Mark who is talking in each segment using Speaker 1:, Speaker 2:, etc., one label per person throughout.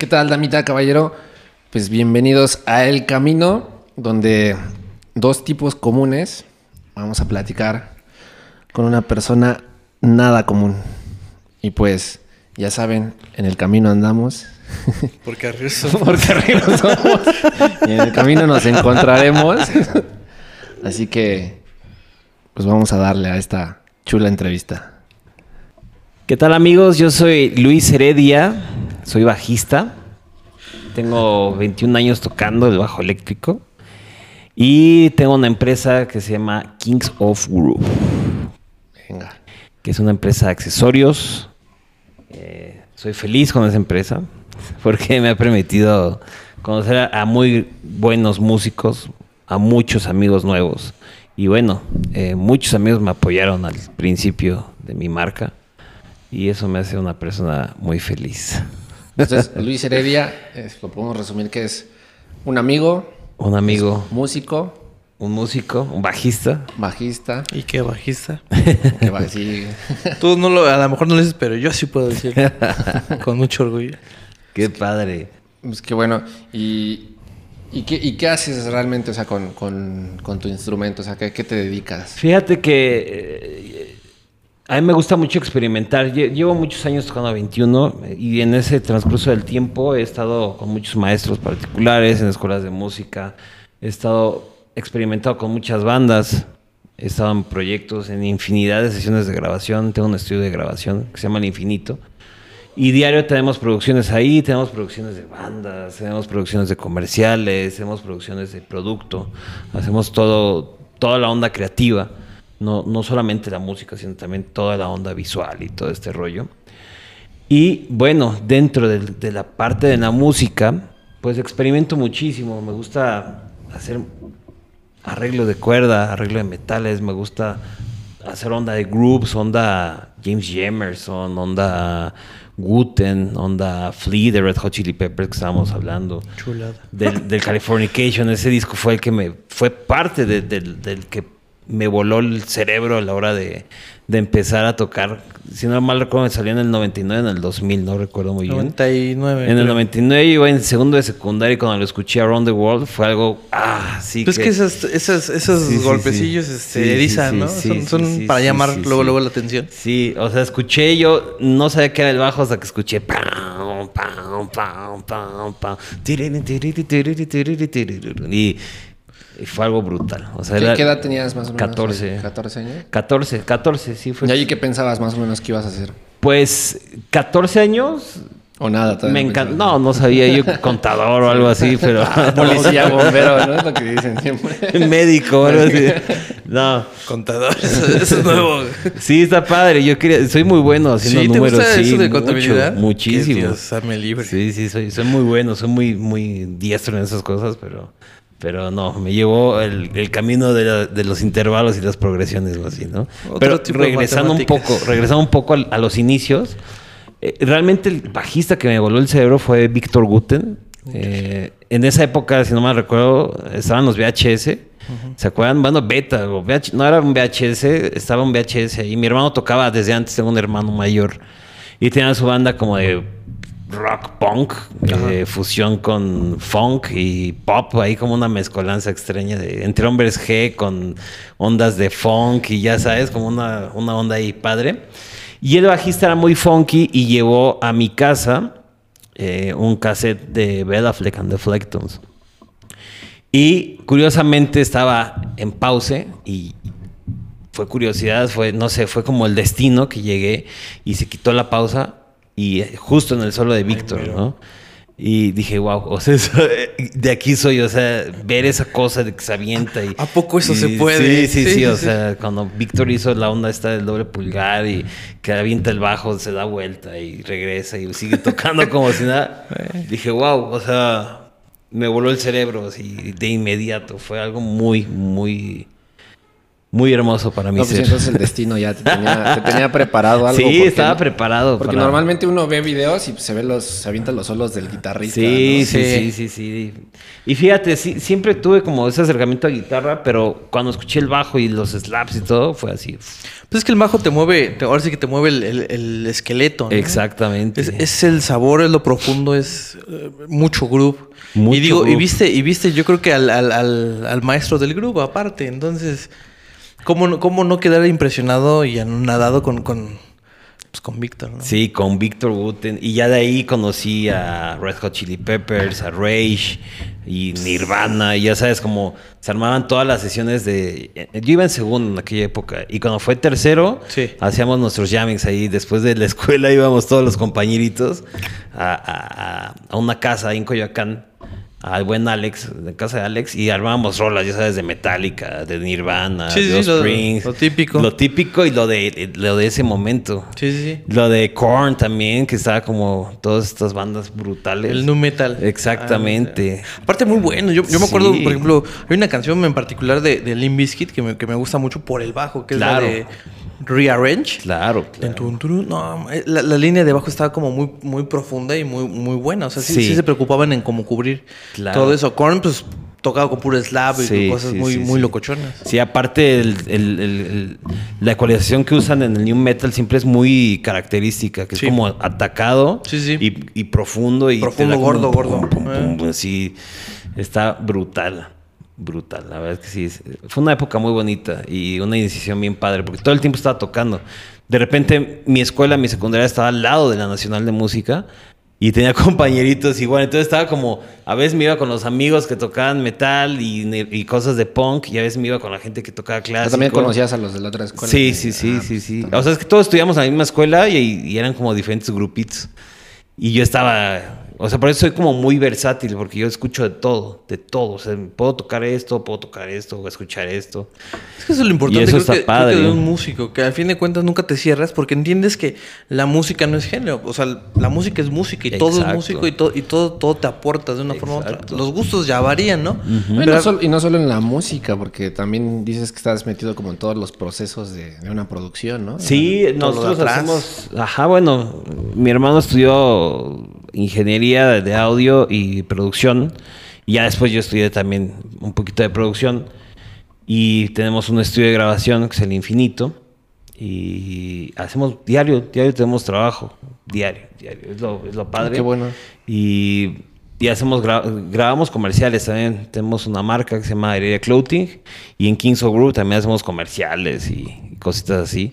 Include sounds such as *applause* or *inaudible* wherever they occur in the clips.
Speaker 1: ¿Qué tal, damita, caballero? Pues bienvenidos a El Camino, donde dos tipos comunes vamos a platicar con una persona nada común. Y pues, ya saben, en el camino andamos. *laughs*
Speaker 2: Porque arriba *laughs* somos.
Speaker 1: Porque arriba somos. y en el camino nos encontraremos. *laughs* Así que, pues vamos a darle a esta chula entrevista.
Speaker 3: ¿Qué tal amigos? Yo soy Luis Heredia, soy bajista. Tengo 21 años tocando el bajo eléctrico. Y tengo una empresa que se llama Kings of Groove.
Speaker 1: Venga.
Speaker 3: Que es una empresa de accesorios. Eh, soy feliz con esa empresa *laughs* porque me ha permitido conocer a, a muy buenos músicos, a muchos amigos nuevos. Y bueno, eh, muchos amigos me apoyaron al principio de mi marca. Y eso me hace una persona muy feliz.
Speaker 1: Entonces, Luis Heredia, eh, lo podemos resumir que es un amigo,
Speaker 3: Un amigo,
Speaker 1: músico,
Speaker 3: un músico, un bajista.
Speaker 1: bajista,
Speaker 2: ¿Y qué bajista?
Speaker 1: que así.
Speaker 2: Tú no lo, a lo mejor no lo dices, pero yo sí puedo decir. con mucho orgullo.
Speaker 3: Qué padre.
Speaker 1: Pues que bueno. Y, y, qué, ¿Y qué haces realmente o sea, con, con, con tu instrumento? O sea, ¿qué, qué te dedicas?
Speaker 3: Fíjate que eh, a mí me gusta mucho experimentar. Lle- Llevo muchos años tocando a 21 eh, y en ese transcurso del tiempo he estado con muchos maestros particulares en escuelas de música. He estado experimentado con muchas bandas. He estado en proyectos, en infinidad de sesiones de grabación. Tengo un estudio de grabación que se llama El Infinito. Y diario tenemos producciones ahí, tenemos producciones de bandas, tenemos producciones de comerciales, tenemos producciones de producto, hacemos todo, toda la onda creativa, no, no solamente la música, sino también toda la onda visual y todo este rollo. Y bueno, dentro de, la parte de la música, pues experimento muchísimo, me gusta hacer arreglo de cuerda, arreglo de metales, me gusta hacer onda de groups, onda James Jamerson, onda Guten, onda Flea de Red Hot Chili Peppers que estábamos hablando.
Speaker 2: Chulada.
Speaker 3: Del, del Californication, ese disco fue el que me fue parte de- del, del que me voló el cerebro a la hora de, de empezar a tocar. Si no mal recuerdo, me salió en el 99, en el 2000, no recuerdo muy bien.
Speaker 2: 99.
Speaker 3: En el
Speaker 2: creo.
Speaker 3: 99 yo iba en segundo de secundaria y cuando lo escuché Around the World fue algo, ah, sí.
Speaker 2: Pues que esas, esas, esos
Speaker 3: Sí, sí,
Speaker 2: golpecillos
Speaker 3: sí.
Speaker 2: este,
Speaker 3: Sí, sí,
Speaker 2: erizan, ¿no? son para llamar luego, luego la atención.
Speaker 3: Sí, o sea, escuché yo, no sabía que era el bajo hasta que escuché pam, y, y fue algo brutal. O sea,
Speaker 1: ¿Qué,
Speaker 3: era
Speaker 1: qué edad tenías más o menos?
Speaker 3: 14.
Speaker 1: 14 años.
Speaker 3: 14, 14, sí fue.
Speaker 1: ¿Y ahí qué pensabas más o menos que ibas a hacer?
Speaker 3: Pues 14 años.
Speaker 1: O nada, todavía
Speaker 3: Me
Speaker 1: no
Speaker 3: encanta. No, no sabía yo *laughs* contador o algo así, pero. *laughs* *laughs*
Speaker 1: Policía, bombero, ¿no? Es lo que dicen siempre.
Speaker 3: médico algo así. No.
Speaker 2: Contador, eso, eso es nuevo.
Speaker 3: Sí, está padre. Yo quería, soy muy bueno haciendo
Speaker 2: ¿Sí? ¿Te
Speaker 3: números.
Speaker 2: gusta
Speaker 3: sí,
Speaker 2: eso de
Speaker 3: mucho,
Speaker 2: contabilidad?
Speaker 3: muchísimo.
Speaker 2: Dios, libre.
Speaker 3: Sí, sí, soy, soy muy bueno, soy muy, muy diestro en esas cosas, pero, pero no, me llevó el, el camino de, la- de los intervalos y las progresiones o así, ¿no?
Speaker 2: Otro
Speaker 3: pero regresando un poco, regresando un poco a, los inicios, eh, realmente el bajista que me voló el cerebro fue Víctor Guten. Eh, en esa época, si no mal recuerdo, estaban los VHS. ¿Se acuerdan? Bueno, beta, o VH no era un VHS, estaba un VHS ahí. Mi hermano tocaba desde antes, tengo un hermano mayor. Y tenía su banda como de rock punk, eh, fusión con funk y pop, ahí como una mezcolanza extraña de entre hombres G con ondas de funk y ya sabes, como una, una onda ahí padre. Y el bajista era muy funky y llevó a mi casa eh, un cassette de Bella Fleck and the Flectons. Y curiosamente estaba en pause y fue curiosidad, fue, no sé, fue como el destino que llegué y se quitó la pausa y eh, justo en el solo de Víctor, ¿no? Y dije, wow, o sea, *laughs* eso, de aquí soy, o sea, ver esa cosa de que se avienta y...
Speaker 2: ¿A poco eso
Speaker 3: y-
Speaker 2: se puede?
Speaker 3: Sí, sí, sí,
Speaker 2: Sí,
Speaker 3: o
Speaker 2: sí.
Speaker 3: sea, cuando Víctor hizo la onda esta del doble pulgar y que avienta el bajo, se da vuelta y regresa y sigue tocando como si nada, *laughs* dije, wow, o sea, me voló el cerebro así de inmediato, fue algo muy, muy muy hermoso para mí
Speaker 1: No, pues
Speaker 3: ser.
Speaker 1: entonces el destino ya te tenía, te *laughs* tenía preparado algo.
Speaker 3: Sí,
Speaker 1: porque
Speaker 3: estaba
Speaker 1: no-
Speaker 3: preparado.
Speaker 1: Porque
Speaker 3: para-
Speaker 1: normalmente uno ve videos y se ve los, se avientan los solos del guitarrista.
Speaker 3: Sí,
Speaker 1: ¿no?
Speaker 3: sí, sí,
Speaker 2: Sí.
Speaker 3: sí, sí. Y fíjate, sí, siempre tuve como ese acercamiento a guitarra, pero cuando escuché el bajo y los slaps y todo, fue así.
Speaker 2: Pues es que el bajo te mueve, te- ahora sí que te mueve el, el- el esqueleto. ¿no?
Speaker 3: Exactamente.
Speaker 2: Es, es el sabor, es lo profundo, es eh, mucho groove.
Speaker 3: Mucho
Speaker 2: y digo, y viste, y viste, yo creo que al, al- al- al maestro del groove aparte. Entonces, ¿cómo, no- cómo no quedar impresionado y anonadado con, con, pues, con Víctor? ¿no?
Speaker 3: Sí, con Víctor Guten. Y ya de ahí conocí a Red Hot Chili Peppers, a Rage y Nirvana. Y ya sabes, como se armaban todas las sesiones de... Yo iba en segundo en aquella época. Y cuando fue tercero,
Speaker 2: Sí.
Speaker 3: hacíamos nuestros jammings ahí. Después de la escuela *laughs* íbamos todos los compañeritos a, a- a- a una casa ahí en Coyoacán. Al buen Alex, de casa de Alex, y armábamos rolas, ya sabes, de Metallica, de Nirvana,
Speaker 2: Sí,
Speaker 3: de
Speaker 2: sí, lo-
Speaker 3: Springs.
Speaker 2: lo típico.
Speaker 3: Lo típico y lo de, lo de ese momento.
Speaker 2: Sí, sí, sí.
Speaker 3: Lo de Korn también, que estaba como todas estas bandas brutales.
Speaker 2: El nu metal.
Speaker 3: Exactamente.
Speaker 2: Ah, aparte, muy bueno. Yo, yo me acuerdo,
Speaker 3: Sí.
Speaker 2: por ejemplo, hay una canción en particular de, de Limp Bizkit que me, que me gusta mucho por el bajo, que
Speaker 3: Claro.
Speaker 2: es la de Rearrange.
Speaker 3: Claro, claro.
Speaker 2: tun. No, eh, la, la línea de abajo estaba como muy, muy profunda y muy, muy buena. O sea, sí,
Speaker 3: Sí.
Speaker 2: sí se preocupaban en cómo cubrir
Speaker 3: Claro.
Speaker 2: todo eso. Korn, pues, tocaba con puro slap y
Speaker 3: Sí,
Speaker 2: cosas
Speaker 3: sí,
Speaker 2: muy,
Speaker 3: sí,
Speaker 2: muy locochonas.
Speaker 3: Sí, aparte el- el- el- el- la ecualización que usan en el new metal siempre es muy característica, que es como atacado. Y, y profundo y
Speaker 2: Profundo,
Speaker 3: como
Speaker 2: gordo, gordo.
Speaker 3: pum, pum, pum,
Speaker 2: Eh.
Speaker 3: así está brutal, brutal. La verdad es que sí, fue una época muy bonita y una iniciación bien padre, porque todo el tiempo estaba tocando. De repente mi escuela, mi secundaria estaba al lado de la Nacional de Música. Y tenía *laughs* compañeritos igual, entonces estaba como, a veces me iba con los amigos que tocaban metal y, y cosas de punk, y a veces me iba con la gente que tocaba
Speaker 1: sea,
Speaker 3: clásico.
Speaker 1: también conocías a los de la otra escuela.
Speaker 3: Sí, sí, sí,
Speaker 1: Ah,
Speaker 3: sí, sí.
Speaker 1: también.
Speaker 3: O sea, es que todos estudiamos en la misma escuela y, y eran como diferentes grupitos. Y yo estaba, o sea, por eso soy como muy versátil, porque yo escucho de todo, de todo. O sea, puedo tocar esto, puedo tocar esto, o escuchar esto.
Speaker 2: Es que eso es lo importante
Speaker 3: Y eso
Speaker 2: creo
Speaker 3: está
Speaker 2: que, creo
Speaker 3: padre.
Speaker 2: que de un músico, que al fin de cuentas nunca te cierras porque entiendes que la música no es género. O sea, la música es música y todo es músico y, todo y todo, todo te aporta de una forma u otra. Los gustos ya varían, ¿no?
Speaker 1: No, y,
Speaker 2: Pero-
Speaker 1: no solo, y no solo en la música, porque también dices que estás metido como en todos los procesos de, de una producción, ¿no?
Speaker 3: Sí, nosotros hacemos. Ajá, bueno, mi hermano estudió ingeniería de audio y producción. Y ya después yo estudié también un poquito de producción. Y tenemos un estudio de grabación que es el Infinito. Y hacemos diario, diario tenemos trabajo. Diario, diario. Es lo, es lo padre.
Speaker 1: Qué bueno.
Speaker 3: Y, y hacemos gra- grabamos comerciales también. Tenemos una marca que se llama Heredia Clothing. Y en Kings of Group también hacemos comerciales y, y cositas así.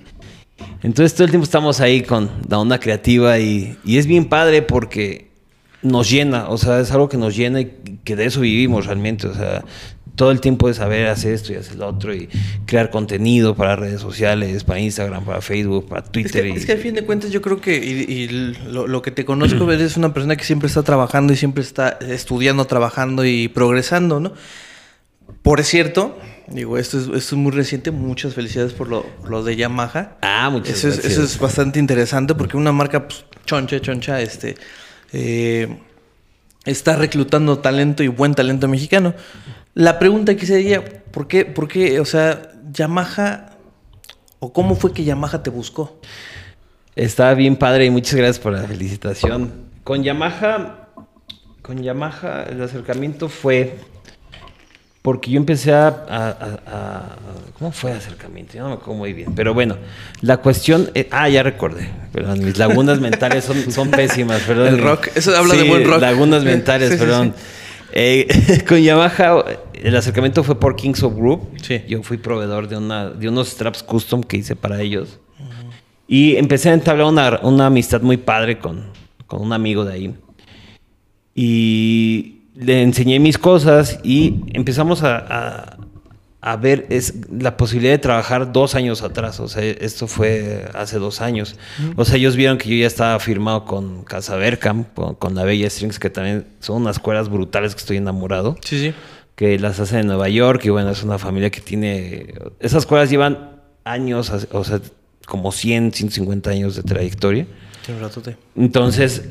Speaker 3: Entonces todo el tiempo estamos ahí con la onda creativa y, y es bien padre porque nos llena, o sea, es algo que nos llena y que de eso vivimos realmente, o sea, todo el tiempo de saber hacer esto y hacer lo otro y crear contenido para redes sociales, para Instagram, para Facebook, para
Speaker 2: Es
Speaker 3: Twitter.
Speaker 2: que,
Speaker 3: y-
Speaker 2: es que al fin de cuentas yo creo que, y, y lo, lo que te conozco, *clears throat* eres una persona que siempre está trabajando y siempre está estudiando, trabajando y progresando, ¿no? Por cierto, digo, esto es, esto es muy reciente, muchas felicidades por lo, lo de Yamaha.
Speaker 3: Ah, muchas
Speaker 2: Eso es,
Speaker 3: gracias.
Speaker 2: eso es bastante interesante porque una marca pues, choncha, choncha, este, eh, está reclutando talento y buen talento mexicano. La pregunta aquí sería, ¿por qué, por qué, o sea, Yamaha, o cómo fue que Yamaha te buscó?
Speaker 3: Está bien padre y muchas gracias por la felicitación. Con Yamaha, con Yamaha el acercamiento fue porque yo empecé a, a- a- a- ¿cómo fue el acercamiento? Yo no me acuerdo muy bien, pero bueno, la cuestión, eh, ah, ya recordé, perdón, mis lagunas mentales son, son pésimas, perdón.
Speaker 2: El rock, eso habla de buen rock.
Speaker 3: Lagunas mentales,
Speaker 2: sí,
Speaker 3: perdón.
Speaker 2: sí.
Speaker 3: Eh, *laughs* con Yamaha, el acercamiento fue por Kings of Group. Yo fui proveedor de, una, de unos straps custom que hice para ellos. Y empecé a entablar una, una amistad muy padre con, con un amigo de ahí. Y le enseñé mis cosas y empezamos a, a- a ver es, la posibilidad de trabajar dos años atrás. O sea, esto fue hace dos años. O sea, ellos vieron que yo ya estaba firmado con Casa Berkham, con, con la Bella Strings, que también son unas cuerdas brutales que estoy enamorado
Speaker 2: Sí, sí.
Speaker 3: que las hacen en Nueva York y bueno, es una familia que tiene... Esas cuerdas llevan años, o sea, como 100, 150 años de trayectoria.
Speaker 2: Tiene un ratote.
Speaker 3: Entonces,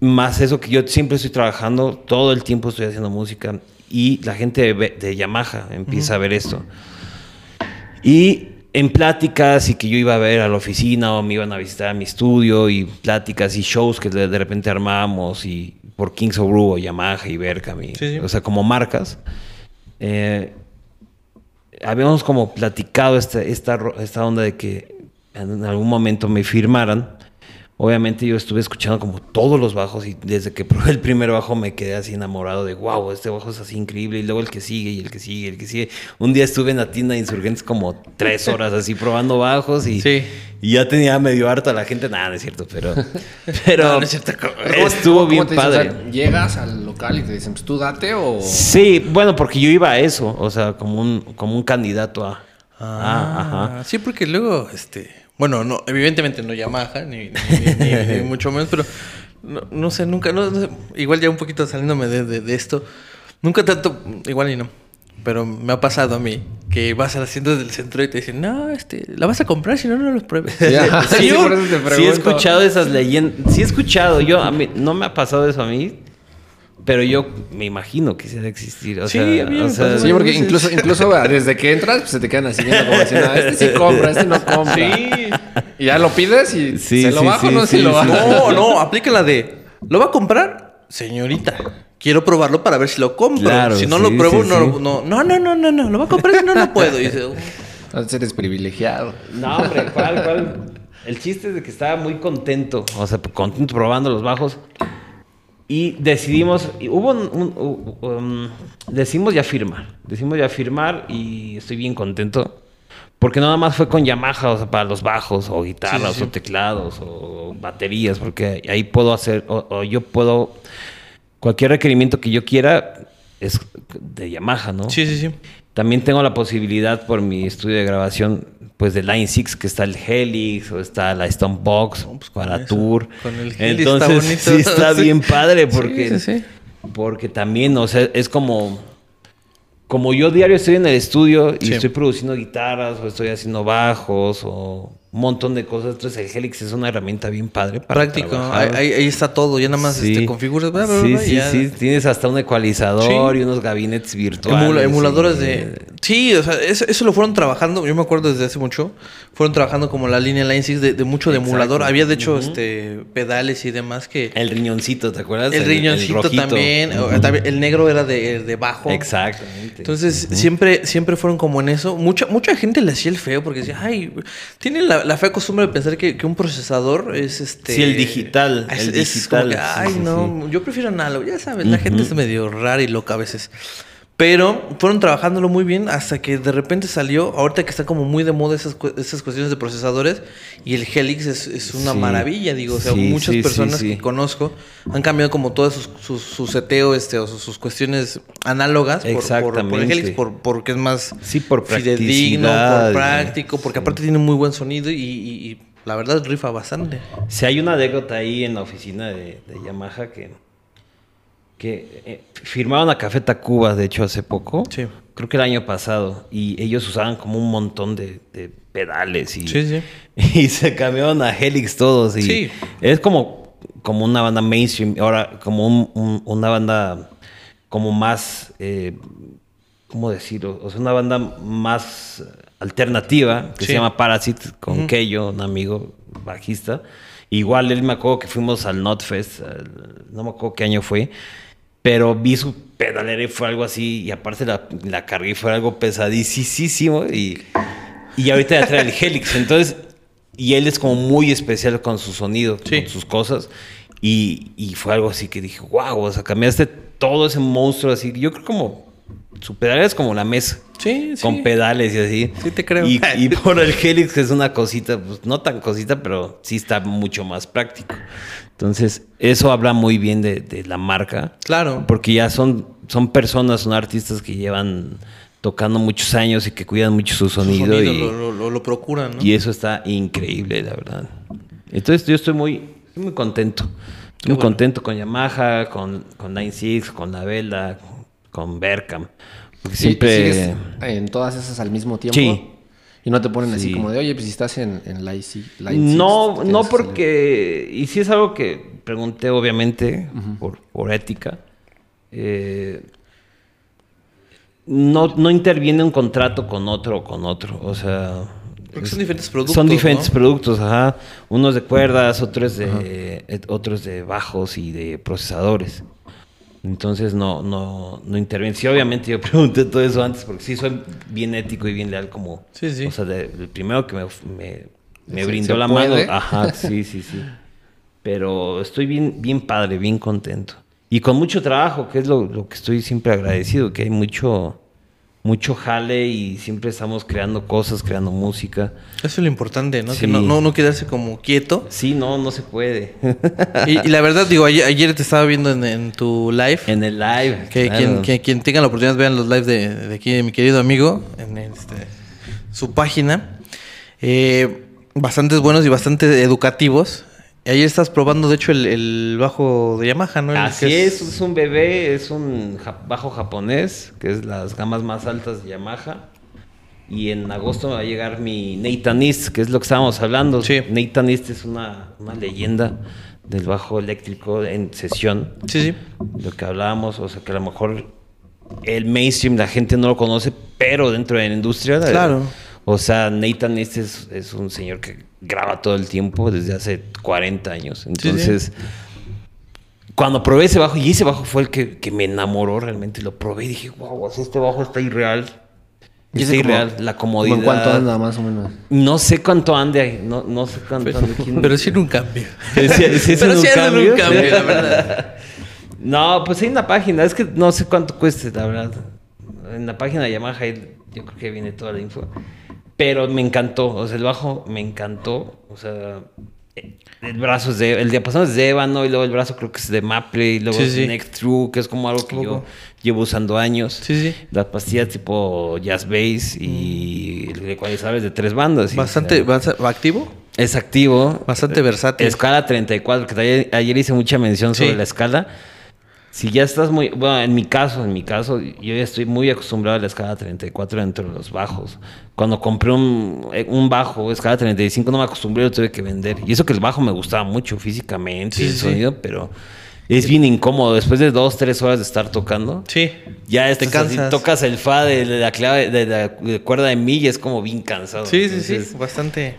Speaker 3: más eso que yo siempre estoy trabajando, todo el tiempo estoy haciendo música y la gente de, de Yamaha empieza a ver esto. Y en pláticas y que yo iba a ver a la oficina o me iban a visitar a mi estudio y pláticas y shows que de, de repente armábamos y por Kings of Brew o Yamaha y Berkham y,
Speaker 2: Sí, sí.
Speaker 3: o sea, como marcas. eh, habíamos como platicado esta, esta, esta onda de que en algún momento me firmaran. Obviamente yo estuve escuchando como todos los bajos y desde que probé el primer bajo me quedé así enamorado de wow, este bajo es así increíble y luego el que sigue y el que sigue y el que sigue. Un día estuve en la tienda de insurgentes como tres horas así probando bajos y,
Speaker 2: Sí.
Speaker 3: y ya tenía medio harto a la gente. Nada, no es cierto, pero, *laughs* pero
Speaker 2: No, no es cierto.
Speaker 3: estuvo
Speaker 1: ¿Cómo
Speaker 3: bien
Speaker 1: te dicen? O
Speaker 3: padre.
Speaker 1: sea, llegas al local y te dicen, pues tú date o...
Speaker 3: Sí, bueno, porque yo iba a eso, o sea, como un, como un candidato a... Ah, ajá.
Speaker 2: Ah, sí, porque luego, este, bueno, no, evidentemente no Yamaha, ni, ni- ni- ni *laughs* mucho menos, pero no, no sé, nunca, no, no sé, igual ya un poquito saliéndome de, de- de esto, nunca tanto, igual y no, pero me ha pasado a mí que vas a las tiendas del centro y te dicen, no, este, la vas a comprar si no, no los pruebes.
Speaker 1: Ya, sí,
Speaker 2: ¿Señor? *laughs*
Speaker 1: por eso te
Speaker 3: Sí he escuchado esas leyendas. Sí he escuchado. Yo, a mí, no me ha pasado eso a mí. Pero yo me imagino que sí debe existir. O
Speaker 2: Sí,
Speaker 3: sea,
Speaker 2: a mí me
Speaker 3: o sea,
Speaker 2: pasó
Speaker 1: Sí, porque incluso, incluso desde que entras, pues se te quedan así viendo como diciendo, "Ah, este sí compra, este no compra.
Speaker 2: Sí.
Speaker 1: Y ya lo pides y
Speaker 3: Sí,
Speaker 1: se lo
Speaker 3: sí,
Speaker 1: bajo o
Speaker 3: sí,
Speaker 1: no
Speaker 3: sí,
Speaker 1: se lo
Speaker 3: sí.
Speaker 1: bajo.
Speaker 2: No, no, aplica la de, ¿lo va a comprar? Señorita, quiero probarlo para ver si lo compro.
Speaker 3: Claro,
Speaker 2: si no
Speaker 3: sí,
Speaker 2: lo pruebo,
Speaker 3: sí,
Speaker 2: no, no, no, no, no, no, no, lo va a comprar si no, no puedo. Y dice, "Oh".
Speaker 1: Eres privilegiado.
Speaker 3: No, hombre, ¿cuál, cuál? El chiste es de que estaba muy contento. O sea, contento probando los bajos. Y decidimos, y hubo un, un- um, decimos ya firmar. Decimos ya firmar y estoy bien contento. Porque no nada más fue con Yamaha, o sea, para los bajos, o guitarras,
Speaker 2: Sí, sí, sí.
Speaker 3: o teclados, o baterías, porque ahí puedo hacer, o, o yo puedo, cualquier requerimiento que yo quiera es de Yamaha, ¿no?
Speaker 2: sí, sí, sí.
Speaker 3: También tengo la posibilidad por mi estudio de grabación, pues de Line 6, que está el Helix o está la Stone Box
Speaker 2: pues, con eso,
Speaker 3: tour.
Speaker 2: con el Helix
Speaker 3: Entonces,
Speaker 2: está bonito.
Speaker 3: sí está
Speaker 2: Sí.
Speaker 3: bien padre porque,
Speaker 2: Sí, sí, sí.
Speaker 3: porque también, o sea, es como, como yo diario estoy en el estudio y estoy produciendo guitarras o estoy haciendo bajos o un montón de cosas. Entonces el Helix es una herramienta bien padre para
Speaker 2: Práctico. Ahí, está todo. Ya nada más este, configuras. bla, bla,
Speaker 3: sí,
Speaker 2: bla,
Speaker 3: sí,
Speaker 2: ya.
Speaker 3: sí. Tienes hasta un ecualizador y unos gabinetes virtuales.
Speaker 2: Emula- emuladores
Speaker 3: y-
Speaker 2: de. Sí, o sea, eso, eso lo fueron trabajando. Yo me acuerdo desde hace mucho. Fueron trabajando como la línea Line 6 de, de mucho de emulador. Había de hecho este pedales y demás que.
Speaker 3: El riñoncito, ¿te acuerdas?
Speaker 2: El, riñoncito también, El negro era de, de bajo.
Speaker 3: Exactamente.
Speaker 2: Entonces, siempre, siempre fueron como en eso. Mucha, mucha gente le hacía el feo porque decía, ay, tienen la, la fea costumbre de pensar que, que un procesador es este.
Speaker 3: Sí, el digital,
Speaker 2: Es,
Speaker 3: el
Speaker 2: es
Speaker 3: digital,
Speaker 2: como que,
Speaker 3: sí,
Speaker 2: ay, no, yo prefiero análogo. Ya sabes, la gente es medio rara y loca a veces. Pero fueron trabajándolo muy bien hasta que de repente salió, ahorita que está como muy de moda esas, cu- esas cuestiones de procesadores, y el Helix es, es una
Speaker 3: Sí.
Speaker 2: maravilla, digo, o sea,
Speaker 3: Sí,
Speaker 2: muchas
Speaker 3: sí,
Speaker 2: personas que conozco han cambiado como todas sus, sus, su seteo, este, o sus, sus cuestiones análogas por, por, por el. Helix, por, porque es más
Speaker 3: Sí, por
Speaker 2: fidedigno, por práctico, porque aparte tiene muy buen sonido y, y- y la verdad rifa bastante.
Speaker 3: Si hay una anécdota ahí en la oficina de, de Yamaha que, que eh, firmaron a Café Tacuba, de hecho, hace poco.
Speaker 2: Sí.
Speaker 3: Creo que el año pasado. Y ellos usaban como un montón de, de pedales y,
Speaker 2: Sí, sí. *laughs*
Speaker 3: y se cambiaron a Helix todos. Y
Speaker 2: Sí.
Speaker 3: Es como, como una banda mainstream. Ahora, como un- un- una banda como más... eh, ¿Cómo decirlo? O sea, una banda más alternativa que
Speaker 2: Sí.
Speaker 3: se llama Parasite con. Keyo, un amigo bajista. Igual él me acuerdo que fuimos al Notfest, al- no me acuerdo qué año fue, pero vi su pedalera y fue algo así, y aparte la, la cargué y fue algo pesadísimo y, y ahorita ya trae el *laughs* Helix, entonces, y él es como muy especial con su sonido,
Speaker 2: Sí.
Speaker 3: con sus cosas, y, y fue algo así que dije, wow, o sea, cambiaste todo ese monstruo así, yo creo como, su pedalera es como la mesa.
Speaker 2: Sí, sí.
Speaker 3: Con pedales y así.
Speaker 2: Sí te creo.
Speaker 3: Y, *laughs* y por el Helix que es una cosita, pues no tan cosita, pero sí está mucho más práctico. Entonces, eso habla muy bien de, de la marca.
Speaker 2: Claro.
Speaker 3: Porque ya son, son personas, son artistas que llevan tocando muchos años y que cuidan mucho su
Speaker 2: Su
Speaker 3: sonido. y,
Speaker 2: lo, lo- lo- procuran, ¿no?
Speaker 3: y eso está increíble, la verdad. Entonces, yo estoy muy, estoy muy contento.
Speaker 2: Qué
Speaker 3: muy
Speaker 2: bueno.
Speaker 3: contento con Yamaha, con, con Nine Six, con la Vela, con Berkham. Porque
Speaker 1: Sí,
Speaker 3: siempre.
Speaker 1: ¿sigues en todas esas al mismo tiempo.
Speaker 3: Sí.
Speaker 1: Y no te ponen así
Speaker 3: Sí.
Speaker 1: como de, oye, pues si estás en, en Six-
Speaker 3: No, no
Speaker 1: que
Speaker 3: porque... Y sí es algo que pregunté, obviamente, por, por ética. Eh, no, no interviene un contrato con otro o con otro. O sea.
Speaker 2: Porque son diferentes productos.
Speaker 3: Son diferentes
Speaker 2: ¿no?
Speaker 3: productos, ajá. Unos de cuerdas, otros de, eh, otros de bajos y de procesadores. Entonces no, no, no interviene. Sí, obviamente yo *laughs* pregunté todo eso antes porque sí soy bien ético y bien leal como...
Speaker 2: Sí, sí.
Speaker 3: O sea, de- el primero que me, me, me
Speaker 1: Sí,
Speaker 3: brindó
Speaker 1: ¿se
Speaker 3: la
Speaker 1: puede?
Speaker 3: mano. Ajá, *laughs* sí, sí, sí. Pero estoy bien, bien padre, bien contento. Y con mucho trabajo, que es lo, lo que estoy siempre agradecido, que hay mucho, mucho jale y siempre estamos creando cosas, creando música.
Speaker 2: Eso es lo importante, ¿no?
Speaker 3: Sí.
Speaker 2: Que no, no, no quedarse como quieto.
Speaker 3: Sí, no, no se puede.
Speaker 2: Y, y la verdad, digo, ayer, ayer te estaba viendo en, en tu live.
Speaker 3: en el live.
Speaker 2: Que
Speaker 3: claro.
Speaker 2: quien, que- quien tenga la oportunidad vean los lives de, de aquí de mi querido amigo en este, su página. Eh, bastantes buenos y bastante educativos. Y ayer estás probando, de hecho, el, el bajo de Yamaha, ¿no? El
Speaker 3: Así es, es un bebé, es un ja- bajo japonés, que es las gamas más altas de Yamaha. Y en agosto va a llegar mi Nathan East, que es lo que estábamos hablando.
Speaker 2: Sí.
Speaker 3: Nathan East es una, una leyenda del bajo eléctrico en sesión.
Speaker 2: Sí, sí.
Speaker 3: Lo que hablábamos, o sea, que a lo mejor el mainstream la gente no lo conoce, pero dentro de la industria. eh,
Speaker 2: Claro.
Speaker 3: O sea, Nathan este es, es un señor que graba todo el tiempo desde hace 40 años. Entonces, cuando probé ese bajo, y ese bajo fue el que, que me enamoró realmente, lo probé y dije, wow, este bajo está irreal.
Speaker 1: ¿Y
Speaker 3: Está
Speaker 1: como-
Speaker 3: irreal, la
Speaker 1: como
Speaker 3: comodidad.
Speaker 1: ¿En cuánto anda más o menos?
Speaker 3: No sé cuánto ande ahí, no, no sé cuánto ande. ¿Quién-
Speaker 2: Pero sí en un cambio.
Speaker 3: Sí, sí,
Speaker 2: Pero sí en un
Speaker 3: cambio.
Speaker 2: la verdad. *laughs*
Speaker 3: No, pues hay una página, es que no sé cuánto cueste, la verdad. En la página de Yamaha ahí yo creo que viene toda la info. Pero me encantó, o sea, el bajo me encantó, o sea, el brazo es de, el diapasón es de ébano y luego el brazo creo que es de maple y luego
Speaker 2: Sí,
Speaker 3: es
Speaker 2: sí.
Speaker 3: neck true, que es como algo que yo llevo usando años.
Speaker 2: Sí, sí.
Speaker 3: Las pastillas tipo jazz bass y el ecualizador es de tres bandas.
Speaker 2: Bastante, basa- activo.
Speaker 3: es activo.
Speaker 2: Bastante versátil.
Speaker 3: Escala 34, que ayer, ayer hice mucha mención sobre la escala. Si ya estás muy, bueno, en mi caso, en mi caso, yo ya estoy muy acostumbrado a la escala 34 dentro de los bajos. Cuando compré un, eh, un bajo, escala 35, no me acostumbré, lo tuve que vender. Y eso que el bajo me gustaba mucho físicamente,
Speaker 2: Sí,
Speaker 3: el
Speaker 2: sí.
Speaker 3: sonido, pero es bien incómodo. Después de dos, tres horas de estar tocando,
Speaker 2: Sí.
Speaker 3: ya
Speaker 2: Te
Speaker 3: estás así,
Speaker 2: cansas.
Speaker 3: tocas el fa de la clave, de la cuerda de mi y es como bien cansado.
Speaker 2: Sí, sí, sí. Bastante.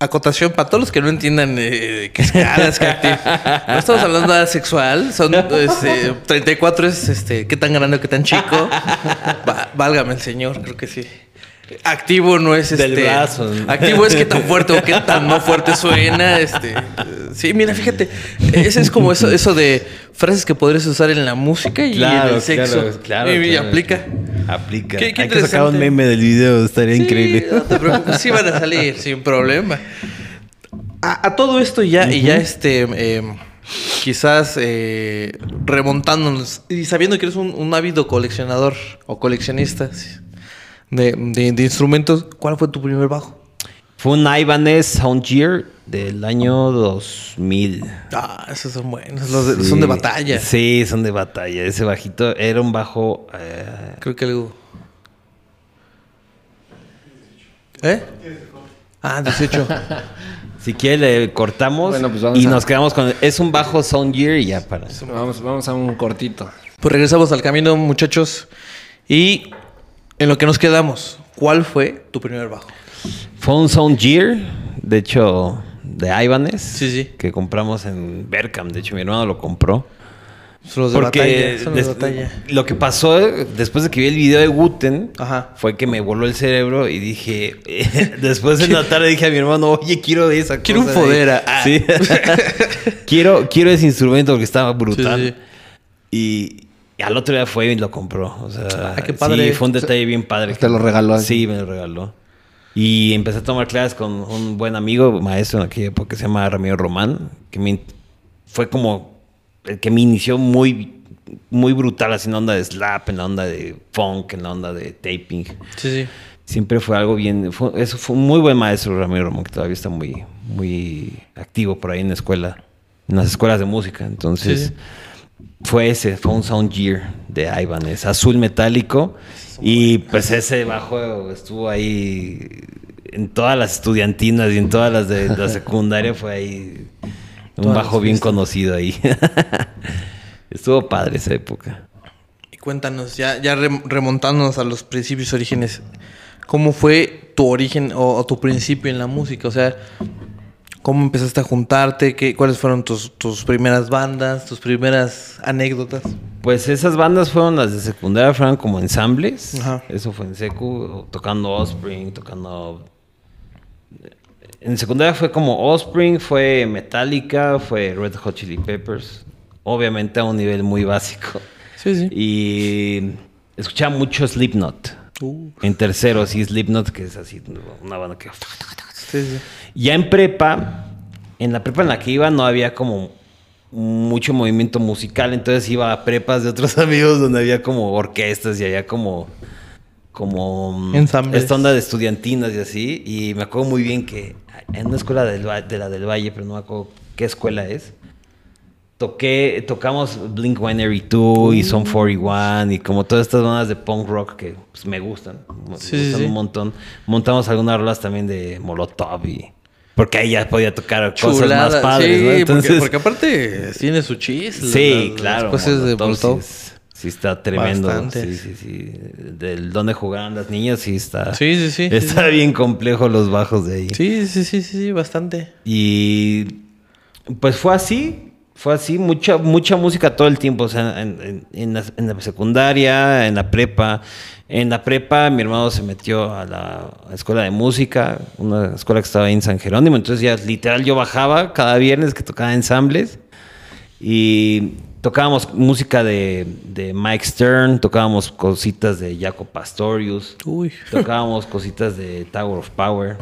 Speaker 2: Acotación para todos los que no entiendan eh, qué escalas, qué. *laughs* No estamos hablando de sexual. Son *laughs* este, 34 es este, qué tan grande o qué tan chico. Va- válgame el señor, creo que sí. Activo no es este.
Speaker 3: Del brazo.
Speaker 2: Activo es qué tan fuerte o qué tan no fuerte suena. Este. Sí, mira, fíjate. Ese es como eso, eso de frases que podrías usar en la música y en el sexo.
Speaker 3: claro, claro,
Speaker 2: Y, y
Speaker 3: claro.
Speaker 2: aplica.
Speaker 3: Aplica.
Speaker 2: Qué- qué
Speaker 3: Hay que sacar un meme del video, estaría
Speaker 2: Sí,
Speaker 3: increíble.
Speaker 2: No te preocupes, sí van a salir *laughs* sin problema. A, a todo esto ya, y ya este, eh, quizás eh, remontándonos y sabiendo que eres un, un ávido coleccionador o coleccionista sí, de, de- de instrumentos, ¿cuál fue tu primer bajo?
Speaker 3: Fue un Ibanez Soundgear del año 2000.
Speaker 2: Ah, esos son buenos, los de- son de batalla.
Speaker 3: Sí, son de batalla. Ese bajito era un bajo. eh,
Speaker 2: Creo que algo. ¿Eh? Ah, 18. *laughs*
Speaker 3: si quiere, le cortamos
Speaker 1: Bueno, pues vamos
Speaker 3: y
Speaker 1: a-
Speaker 3: nos quedamos con. Es un bajo Soundgear y ya para.
Speaker 1: Vamos, vamos a un cortito.
Speaker 2: Pues regresamos al camino, muchachos. Y en lo que nos quedamos, ¿cuál fue tu primer bajo?
Speaker 3: Fue un Soundgear, de hecho, de Ibanez.
Speaker 2: Sí, sí.
Speaker 3: Que compramos en Berkham. De hecho, mi hermano lo compró.
Speaker 2: Son los de
Speaker 3: Porque
Speaker 2: batalla. Son los de batalla.
Speaker 3: lo que pasó después de que vi el video de Guten
Speaker 2: Ajá.
Speaker 3: fue que me voló el cerebro y dije, *laughs* después en la tarde dije a mi hermano, oye, quiero esa
Speaker 2: Quiero un
Speaker 3: cosa de-
Speaker 2: Fodera. Ah.
Speaker 3: Sí. *laughs* *laughs* quiero, quiero ese instrumento porque estaba brutal.
Speaker 2: Sí, sí.
Speaker 3: Y, y al otro día fue y lo compró. O sea,
Speaker 2: Ah, qué padre.
Speaker 3: Sí, fue un detalle bien padre.
Speaker 1: Te lo regaló así.
Speaker 3: Sí, me lo regaló. Y empecé a tomar clases con un buen amigo, maestro en aquella época, que se llama Ramiro Román, que me fue como el que me inició muy, muy brutal, así en la onda de slap, en la onda de funk, en la onda de taping.
Speaker 2: Sí, sí.
Speaker 3: Siempre fue algo bien. fue- eso fue un muy buen maestro, Ramiro Román, que todavía está muy, muy activo por ahí en la escuela, en las escuelas de música. Entonces,
Speaker 2: Sí, sí.
Speaker 3: Fue ese, fue un Soundgear de Ibanez, azul metálico. Y pues ese bajo estuvo ahí en todas las estudiantinas y en todas las de la *laughs* secundaria, fue ahí un
Speaker 2: Todas
Speaker 3: bajo bien conocido ahí. *laughs* estuvo padre esa época.
Speaker 2: Cuéntanos, ya, ya rem- remontándonos a los principios orígenes, ¿cómo fue tu origen o, o tu principio en la música? O sea, ¿cómo empezaste a juntarte? ¿Qué, ¿Cuáles fueron tus, tus primeras bandas, tus primeras anécdotas?
Speaker 3: Pues esas bandas fueron las de secundaria, fueron como ensambles.
Speaker 2: Ajá.
Speaker 3: Eso fue en secu, tocando Offspring, tocando... En secundaria fue como Offspring, fue Metallica, fue Red Hot Chili Peppers. Obviamente a un nivel muy básico.
Speaker 2: Sí, sí.
Speaker 3: Y escuchaba mucho Slipknot.
Speaker 2: Uh,
Speaker 3: En tercero, sí, Slipknot, que es así, una banda que...
Speaker 2: sí, sí.
Speaker 3: Ya en prepa, en la prepa en la que iba no había como mucho movimiento musical, entonces iba a prepas de otros *laughs* amigos donde había como orquestas y había como como mm,
Speaker 2: Ensambles.
Speaker 3: esta onda de estudiantinas y así y me acuerdo muy bien que en una escuela del, de la del Valle, pero no me acuerdo qué escuela es. Toqué, tocamos Blink 182 y Son 41 y como todas estas bandas de punk rock que pues, me gustan. Me
Speaker 2: Sí,
Speaker 3: gustan
Speaker 2: sí.
Speaker 3: un montón. Montamos algunas rolas también de Molotov y... Porque ahí ya podía tocar cosas
Speaker 2: Chulada.
Speaker 3: más padres,
Speaker 2: sí,
Speaker 3: ¿no? Entonces...
Speaker 2: porque, porque aparte tiene su chis.
Speaker 3: sí,
Speaker 2: las-
Speaker 3: claro.
Speaker 2: Las cosas de
Speaker 3: Molotov. Sí, es- sí está tremendo.
Speaker 2: Bastantes.
Speaker 3: Sí, sí, sí. Del donde jugaban las niñas sí está...
Speaker 2: Sí, sí, sí.
Speaker 3: Está bien complejo los bajos de ahí.
Speaker 2: Sí, sí, sí, sí, sí, bastante.
Speaker 3: Y pues fue así, fue así, mucha, mucha música todo el tiempo, o sea, en, en- en la, en la secundaria, en la prepa. En la prepa mi hermano se metió a la escuela de música, una escuela que estaba ahí en San Jerónimo, entonces ya literal yo bajaba cada viernes que tocaba ensambles y tocábamos música de, de Mike Stern, tocábamos cositas de Jaco Pastorius,
Speaker 2: Uy.
Speaker 3: tocábamos cositas de Tower of Power.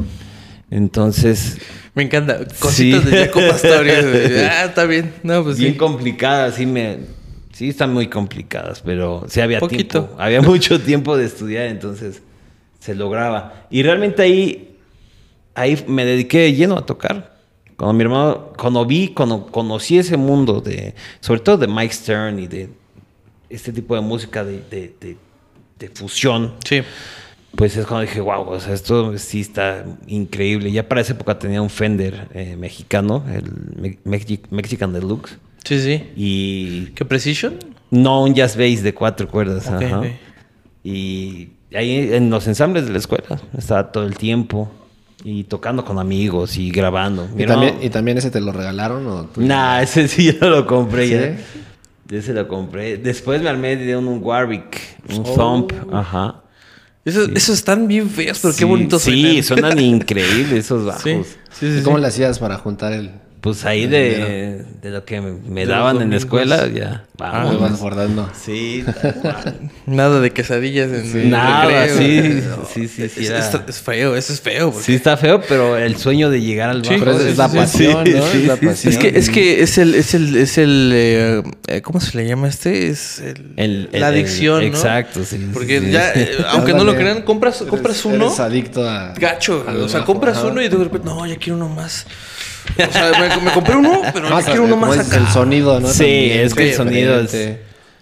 Speaker 3: Entonces,
Speaker 2: Me encanta. Cositas
Speaker 3: Sí.
Speaker 2: de Jaco Pastorius. *laughs* ah, está bien. No, pues
Speaker 3: bien
Speaker 2: sí.
Speaker 3: complicadas, sí me... Sí están muy complicadas, pero sí había
Speaker 2: Poquito.
Speaker 3: tiempo. *laughs* Había mucho tiempo de estudiar, entonces se lograba. Y realmente ahí, ahí me dediqué de lleno a tocar. Cuando mi hermano, cuando vi, cuando conocí ese mundo de, sobre todo de Mike Stern y de este tipo de música de, de, de- de fusión,
Speaker 2: Sí.
Speaker 3: Pues es cuando dije, wow, o sea, esto sí está increíble. Ya para esa época tenía un Fender eh, mexicano, el Me- Mexi- Mexican Deluxe.
Speaker 2: Sí, sí.
Speaker 3: Y
Speaker 2: ¿Qué Precision?
Speaker 3: no un jazz bass de cuatro cuerdas. Ajá. Y ahí en los ensambles de la escuela estaba todo el tiempo. Y tocando con amigos y grabando.
Speaker 1: ¿Y también, ¿Y también ese te lo regalaron? O tú-
Speaker 3: Nah, ese sí yo lo compré
Speaker 1: ¿Sí?
Speaker 3: ya. Ese lo compré. Después me armé de un Warwick, un
Speaker 2: Oh.
Speaker 3: Thump. Ajá.
Speaker 2: Esos, esos están bien feos, pero qué
Speaker 3: Sí,
Speaker 2: bonitos
Speaker 3: Sí,
Speaker 2: suenan.
Speaker 3: suenan *laughs* increíbles esos bajos.
Speaker 2: Sí, sí, sí.
Speaker 1: ¿Y ¿Cómo
Speaker 2: sí.
Speaker 1: le hacías para juntar el...?
Speaker 3: Pues ahí de, de lo que me, daban en la escuela, ya.
Speaker 1: Ah,
Speaker 3: Vamos.
Speaker 1: vas guardando.
Speaker 3: Sí.
Speaker 2: Nada de quesadillas en el
Speaker 3: Nada, sí, sí, sí, sí,
Speaker 2: Es,
Speaker 3: era-
Speaker 2: es- es feo, eso es feo. porque-
Speaker 3: Sí está feo, pero el sueño de llegar al
Speaker 2: Sí,
Speaker 3: bajo.
Speaker 1: Es, es la
Speaker 2: sí,
Speaker 1: pasión,
Speaker 3: sí,
Speaker 1: ¿no?
Speaker 3: sí,
Speaker 1: es la
Speaker 3: sí,
Speaker 1: pasión.
Speaker 2: Es que, es que es el, es el, es el, eh, eh, ¿cómo se le llama este? Es el,
Speaker 3: El- el-
Speaker 2: la adicción,
Speaker 3: el-
Speaker 2: ¿no?
Speaker 3: exacto, sí, sí,
Speaker 2: Porque
Speaker 3: sí.
Speaker 2: ya, eh, aunque no lo crean, compras, compras
Speaker 1: Eres-
Speaker 2: uno,
Speaker 1: Eres adicto a...
Speaker 2: gacho, o sea,
Speaker 1: bajo,
Speaker 2: compras
Speaker 1: ajá.
Speaker 2: uno y de repente, no, ya quiero uno más. O sea, me, me compré uno, pero
Speaker 1: No,
Speaker 2: ya quiero uno más
Speaker 1: es
Speaker 2: acá.
Speaker 1: el sonido, ¿no?
Speaker 3: Sí,
Speaker 1: También
Speaker 3: es que el sonido es-.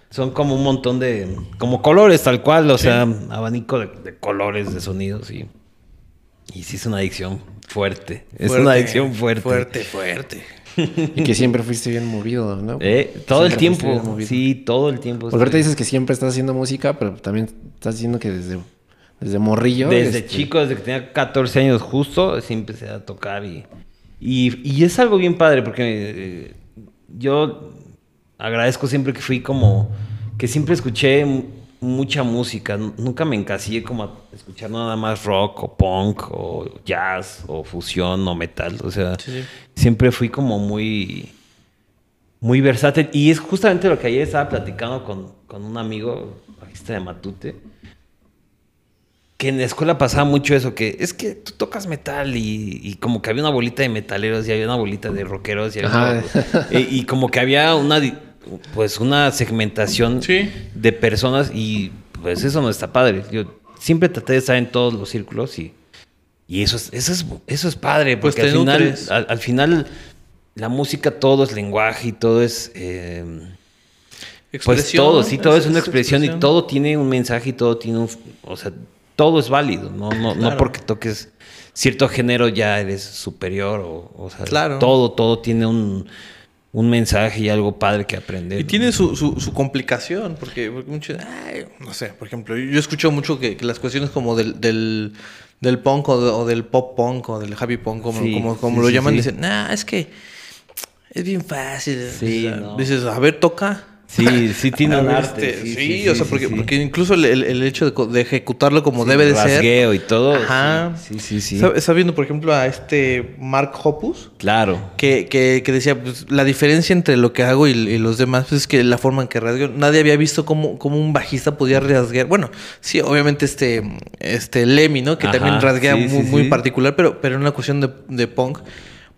Speaker 3: Son como un montón de... Como colores, tal cual. O sea, abanico de, de colores, de sonidos y... Y sí es una adicción fuerte. Es
Speaker 2: Fuerte,
Speaker 3: una adicción fuerte.
Speaker 2: Fuerte, fuerte.
Speaker 1: Y que siempre fuiste bien movido, ¿no? *laughs*
Speaker 3: Eh, todo el
Speaker 1: Siempre
Speaker 3: tiempo. Sí, todo el tiempo.
Speaker 1: Porque ahorita dices que siempre estás haciendo música, pero también estás diciendo que desde, desde morrillo...
Speaker 3: Desde
Speaker 1: este,
Speaker 3: chico, desde que tenía 14 años justo, sí empecé a tocar y, y, y es algo bien padre porque eh, yo agradezco siempre que fui como, que siempre escuché mucha música, nunca me encasillé como a escuchar nada más rock o punk o jazz o fusión o metal, o sea,
Speaker 2: Sí, sí.
Speaker 3: siempre fui como muy... Muy versátil. Y es justamente lo que ayer estaba platicando con, con un amigo, bajista de Matute, que en la escuela pasaba mucho eso, que es que tú tocas metal y, y como que había una bolita de metaleros y había una bolita de rockeros y, había una- y, y como que había una pues una segmentación
Speaker 2: Sí.
Speaker 3: de personas y pues eso no está padre. Yo siempre traté de estar en todos los círculos y, y eso es, eso es eso es padre
Speaker 2: Pues
Speaker 3: porque al final al, al final la música todo es lenguaje y todo es eh, pues
Speaker 2: Expresión,
Speaker 3: todo, sí, todo es, una
Speaker 2: es
Speaker 3: expresión, y
Speaker 2: expresión.
Speaker 3: todo tiene un mensaje y todo tiene un... O sea, todo es válido, no, no, no
Speaker 2: Claro.
Speaker 3: porque toques cierto género ya eres superior o, o sea,
Speaker 2: Claro.
Speaker 3: todo, todo tiene un, un mensaje y algo padre que aprender.
Speaker 2: Y
Speaker 3: ¿no?
Speaker 2: tiene su, su, su complicación, porque, porque mucho, ay, no sé, por ejemplo, yo escucho mucho que, que las cuestiones como del, del, del punk o, de- o del pop punk o del happy punk, como,
Speaker 3: Sí,
Speaker 2: como, como
Speaker 3: sí,
Speaker 2: lo
Speaker 3: sí,
Speaker 2: llaman, dicen, nah, es que es bien fácil.
Speaker 3: Sí,
Speaker 2: O sea,
Speaker 3: no.
Speaker 2: Dices, a ver, toca.
Speaker 3: Sí, sí tiene un arte.
Speaker 2: este, sí, o sea, porque, porque incluso el, hecho de, ejecutarlo como debe de ser.
Speaker 3: rasgueo y todo.
Speaker 2: Ajá.
Speaker 3: Sí, sí, sí.
Speaker 2: Está, está viendo, por ejemplo, a este Mark Hoppus.
Speaker 3: Claro.
Speaker 2: Que, que, que decía, pues, la diferencia entre lo que hago y, y los demás pues, es que la forma en que rasgueo. Nadie había visto cómo, cómo un bajista podía rasguear. Bueno, sí, obviamente este, este Lemmy, ¿no? Que
Speaker 3: Ajá,
Speaker 2: también rasguea muy, particular, pero, pero en una cuestión de, de punk,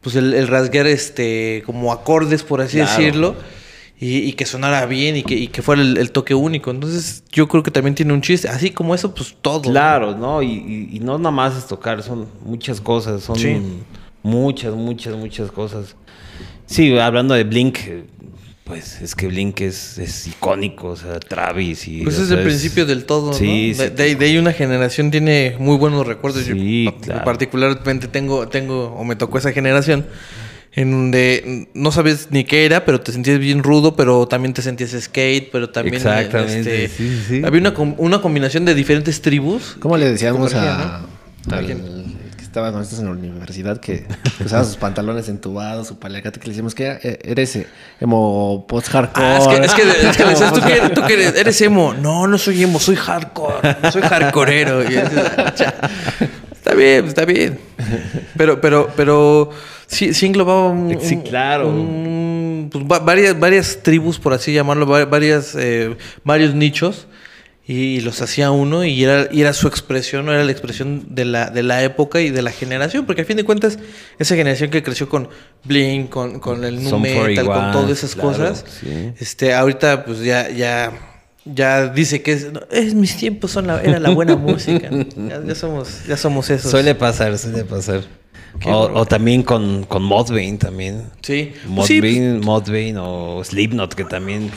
Speaker 2: pues el, el rasguear este, como acordes, por así
Speaker 3: Claro.
Speaker 2: decirlo. Y, y que sonara bien y que, y que fuera el, el toque único. Entonces, yo creo que también tiene un chiste. Así como eso, pues todo.
Speaker 3: Claro, ¿no? Y, y- y no nada más es tocar, son muchas cosas, son
Speaker 2: Sí.
Speaker 3: muchas, muchas, muchas cosas. Sí, hablando de Blink, pues es que Blink es, es icónico, o sea, Travis y...
Speaker 2: Pues es el principio del todo,
Speaker 3: Sí,
Speaker 2: ¿no?
Speaker 3: sí.
Speaker 2: De, ahí una generación tiene muy buenos recuerdos.
Speaker 3: Sí,
Speaker 2: Yo,
Speaker 3: claro.
Speaker 2: Particularmente tengo, tengo, o me tocó esa generación, en donde no sabes ni qué era, pero te sentías bien rudo, pero también te sentías skate, pero también...
Speaker 3: Exactamente,
Speaker 2: este,
Speaker 3: sí, sí, sí.
Speaker 2: Había una, com- una combinación de diferentes tribus.
Speaker 1: ¿Cómo le decíamos a,
Speaker 2: ¿no?
Speaker 1: Que estaba con nosotros en la universidad que *laughs* usaba sus pantalones entubados, su paliacate, que le decíamos que era, eh, eres emo post-hardcore?
Speaker 2: Ah, es que, es que, es que le decías, *laughs* ¿tú, que, eres, tú que eres, eres emo. No, no soy emo, soy hardcore. Soy hardcoreero. *laughs* Está bien, está bien. Pero, pero, pero sí, sí englobaba un,
Speaker 3: Sí, claro.
Speaker 2: un- pues, va- varias, varias tribus, por así llamarlo, va- varias, eh, varios nichos. Y los hacía uno y era, y era su expresión, no era la expresión de la, de la época y de la generación. Porque a fin de cuentas, esa generación que creció con Blink, con, con el nu metal,
Speaker 3: 41,
Speaker 2: con todas esas
Speaker 3: claro,
Speaker 2: cosas,
Speaker 3: sí.
Speaker 2: este, ahorita pues ya, ya, ya dice que es, no, es mis tiempos son la, era la buena música. *laughs* Ya, ya somos, ya somos esos.
Speaker 3: Suele pasar, suele pasar. O, también con, con Modbane también.
Speaker 2: Sí. Pues sí,
Speaker 3: Modbane, Modbane o Slipknot que también...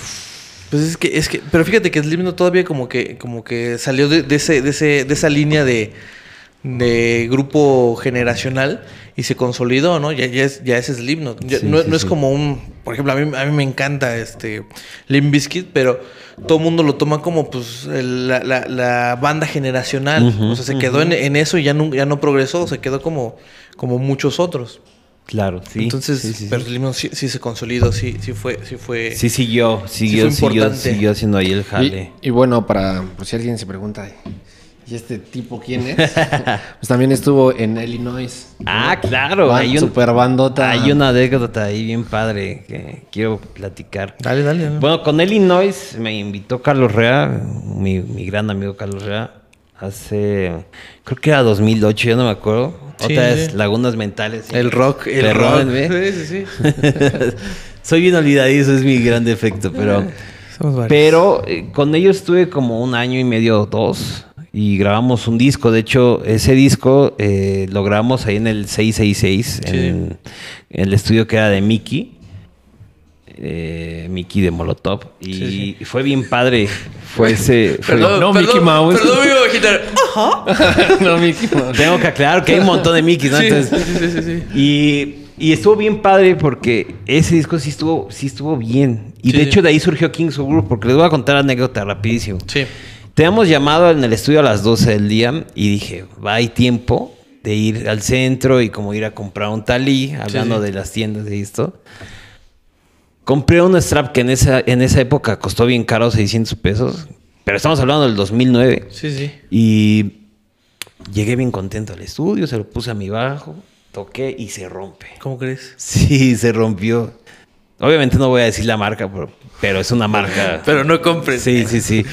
Speaker 2: Pues es que, es que, pero fíjate que Slipknot todavía como que, como que salió de, de ese, de ese, de esa línea de, de grupo generacional y se consolidó, ¿no? Ya, ya es, ya es Slipknot. Ya-
Speaker 3: Sí,
Speaker 2: no,
Speaker 3: sí,
Speaker 2: no es como un, por ejemplo, a mí, a mí me encanta este Limp Bizkit, pero todo el mundo lo toma como pues el- la, la- la banda generacional. O sea, se quedó en, en eso y ya no, ya no progresó, se quedó como, como muchos otros.
Speaker 3: Claro, sí.
Speaker 2: Entonces,
Speaker 3: sí, sí, sí.
Speaker 2: pero Slipknot sí, sí se consolidó, sí, sí fue, sí fue.
Speaker 3: Sí siguió, siguió,
Speaker 2: fue
Speaker 3: siguió, siguió haciendo ahí el jale.
Speaker 1: Y, y bueno, para por si alguien se pregunta, ¿y este tipo quién es? *laughs* pues también estuvo en Illinois.
Speaker 3: Ah, claro. Hay, un,
Speaker 1: super bandota.
Speaker 3: hay una anécdota ahí bien padre que quiero platicar.
Speaker 2: Dale, dale. dale.
Speaker 3: Bueno, con Illinois me invitó Carlos Rea, mi, mi gran amigo Carlos Rea, hace, creo que era 2008, ya no me acuerdo.
Speaker 2: Sí,
Speaker 3: Otra
Speaker 2: sí.
Speaker 3: vez, Lagunas Mentales.
Speaker 2: El rock, el
Speaker 3: Perdónenme.
Speaker 2: rock. Sí, sí, sí. *laughs*
Speaker 3: Soy bien olvidadizo, es mi gran defecto, pero...
Speaker 2: Somos varios.
Speaker 3: Pero eh, con ellos estuve como un año y medio, dos, y grabamos un disco. De hecho, ese disco eh, lo grabamos ahí en el 666, en, en el estudio que era de Mickey. eh, Mickey de Molotov. Y
Speaker 2: Sí,
Speaker 3: fue bien padre. Fue ese. fue-
Speaker 2: Perdón,
Speaker 1: No,
Speaker 2: perdón,
Speaker 1: Mickey Mouse.
Speaker 2: Perdón, mi bajita. Ajá. *laughs*
Speaker 1: no, Mickey Mouse.
Speaker 3: Tengo que aclarar que hay un montón de Mickey, ¿no?
Speaker 2: Sí,
Speaker 3: Entonces,
Speaker 2: sí, sí, sí, sí.
Speaker 3: Y, y estuvo bien padre porque ese disco sí estuvo, sí estuvo bien. Y
Speaker 2: Sí,
Speaker 3: de hecho de ahí surgió Kings of Group, porque les voy a contar la anécdota rapidísimo.
Speaker 2: Sí.
Speaker 3: Teníamos llamado en el estudio a las 12 del día y dije, va, hay tiempo de ir al centro y como ir a comprar un talí, hablando
Speaker 2: sí.
Speaker 3: de las tiendas de esto. Compré un strap que en esa, en esa época costó bien caro, 600 pesos, pero estamos hablando del 2009.
Speaker 2: Sí, sí.
Speaker 3: Y llegué bien contento al estudio, se lo puse a mi bajo, toqué y se rompe.
Speaker 2: ¿Cómo crees?
Speaker 3: Sí, se rompió. Obviamente no voy a decir la marca, pero, pero es una marca.
Speaker 2: Pero no compres.
Speaker 3: Sí, sí, sí.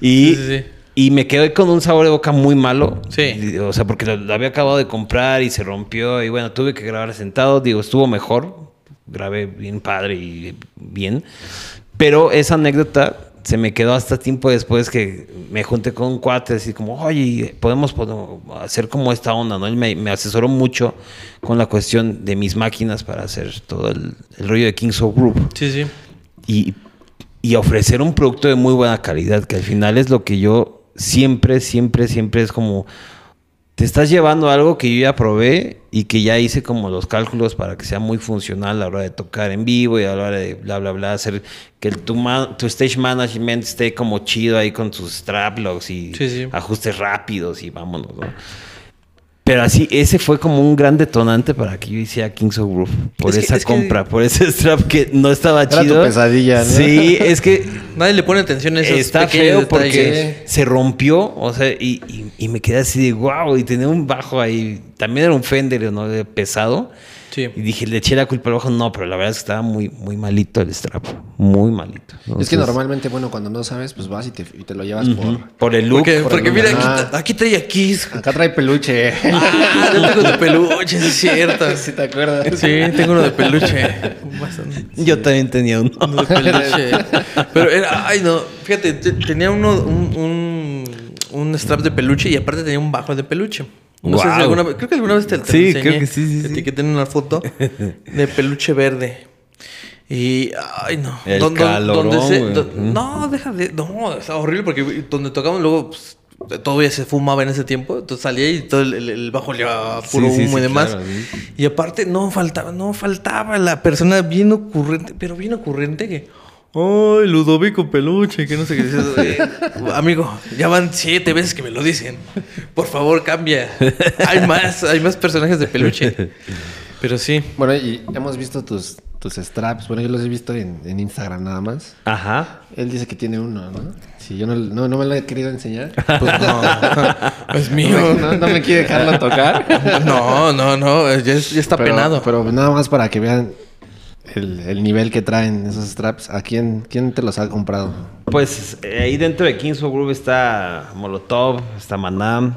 Speaker 3: Y,
Speaker 2: Sí, sí,
Speaker 3: y me quedé con un sabor de boca muy malo.
Speaker 2: Sí.
Speaker 3: O sea, porque lo, lo había acabado de comprar y se rompió. Y bueno, tuve que grabar sentado. Digo, estuvo mejor. Grabé bien padre y bien. Pero esa anécdota se me quedó hasta tiempo después que me junté con un cuate así como, oye, podemos, podemos hacer como esta onda, ¿no? Él me, me asesoró mucho con la cuestión de mis máquinas para hacer todo el, el rollo de Kings of Group
Speaker 2: Sí, sí.
Speaker 3: y, y ofrecer un producto de muy buena calidad, que al final es lo que yo siempre, siempre, siempre es como te estás llevando algo que yo ya probé y que ya hice como los cálculos para que sea muy funcional a la hora de tocar en vivo y a la hora de bla, bla, bla, hacer que el, tu, tu stage management esté como chido ahí con tus strap logs y
Speaker 2: Sí, sí.
Speaker 3: ajustes rápidos y vámonos, ¿no? Pero así, ese fue como un gran detonante para que yo hiciera Kings of Groove. Por
Speaker 2: Es que-
Speaker 3: esa
Speaker 2: que-
Speaker 3: compra, por ese *laughs* strap que no estaba
Speaker 1: Era tu
Speaker 3: chido.
Speaker 1: pesadilla, ¿no?
Speaker 3: Sí, es que *laughs*
Speaker 2: Nadie le pone atención a esos
Speaker 3: Está feo
Speaker 2: detalles.
Speaker 3: porque se rompió, o sea, y, y- y me quedé así de wow, y tenía un bajo ahí, también era un Fender, ¿no? De pesado.
Speaker 2: Sí.
Speaker 3: Y dije, le eché la culpa al bajo, no, pero la verdad es que estaba muy, muy malito el strap, muy malito.
Speaker 1: Es que normalmente, bueno, cuando no sabes, pues vas y te, y te lo llevas por...
Speaker 3: por el look.
Speaker 2: Porque,
Speaker 1: por
Speaker 2: porque
Speaker 1: el
Speaker 2: mira, aquí, aquí trae aquí.
Speaker 1: Acá trae peluche. *laughs*
Speaker 2: Ah, yo tengo de peluche, sí es cierto. *laughs*
Speaker 1: ¿Sí te acuerdas?
Speaker 2: Sí, tengo uno de peluche. Bastante.
Speaker 3: Yo también tenía uno.
Speaker 2: Uno de peluche. Pero era, ay no, fíjate, te- tenía uno, un, un, un strap de peluche y aparte tenía un bajo de peluche. No sé si alguna vez, creo que alguna vez te, te
Speaker 3: Sí,
Speaker 2: enseñé.
Speaker 3: creo que sí, sí, sí.
Speaker 2: etiqueté en una foto de peluche verde. Y, ay no.
Speaker 3: El
Speaker 2: Don-
Speaker 3: calorón,
Speaker 2: donde se- don- no, deja de, no, estaba horrible porque donde tocamos luego, pues, todavía se fumaba en ese tiempo. Entonces salía y todo el, el- el bajo a puro
Speaker 3: Sí, sí,
Speaker 2: humo y
Speaker 3: sí,
Speaker 2: demás.
Speaker 3: claro, sí.
Speaker 2: Y aparte, no faltaba, no faltaba la persona bien ocurrente, pero bien ocurrente que. Ay, Ludovico Peluche, que no sé qué dices. *laughs* "Eh, amigo, ya van siete veces que me lo dicen. Por favor, cambia. Hay más, hay más personajes de peluche. Pero sí.
Speaker 1: Bueno, y hemos visto tus, tus straps. Bueno, yo los he visto en, en Instagram nada más.
Speaker 3: Ajá.
Speaker 1: Él dice que tiene uno, ¿no? Si yo no, no, no me lo he querido enseñar.
Speaker 2: Pues no. *laughs* Es mío.
Speaker 1: no, no me quiere dejarlo tocar.
Speaker 2: No, no, no. Ya está
Speaker 1: pero,
Speaker 2: penado.
Speaker 1: Pero nada más para que vean el, el nivel que traen esos straps. ¿A quién, quién te los ha comprado?
Speaker 3: Pues eh, ahí dentro de Kings of Groove está Molotov, está Manam,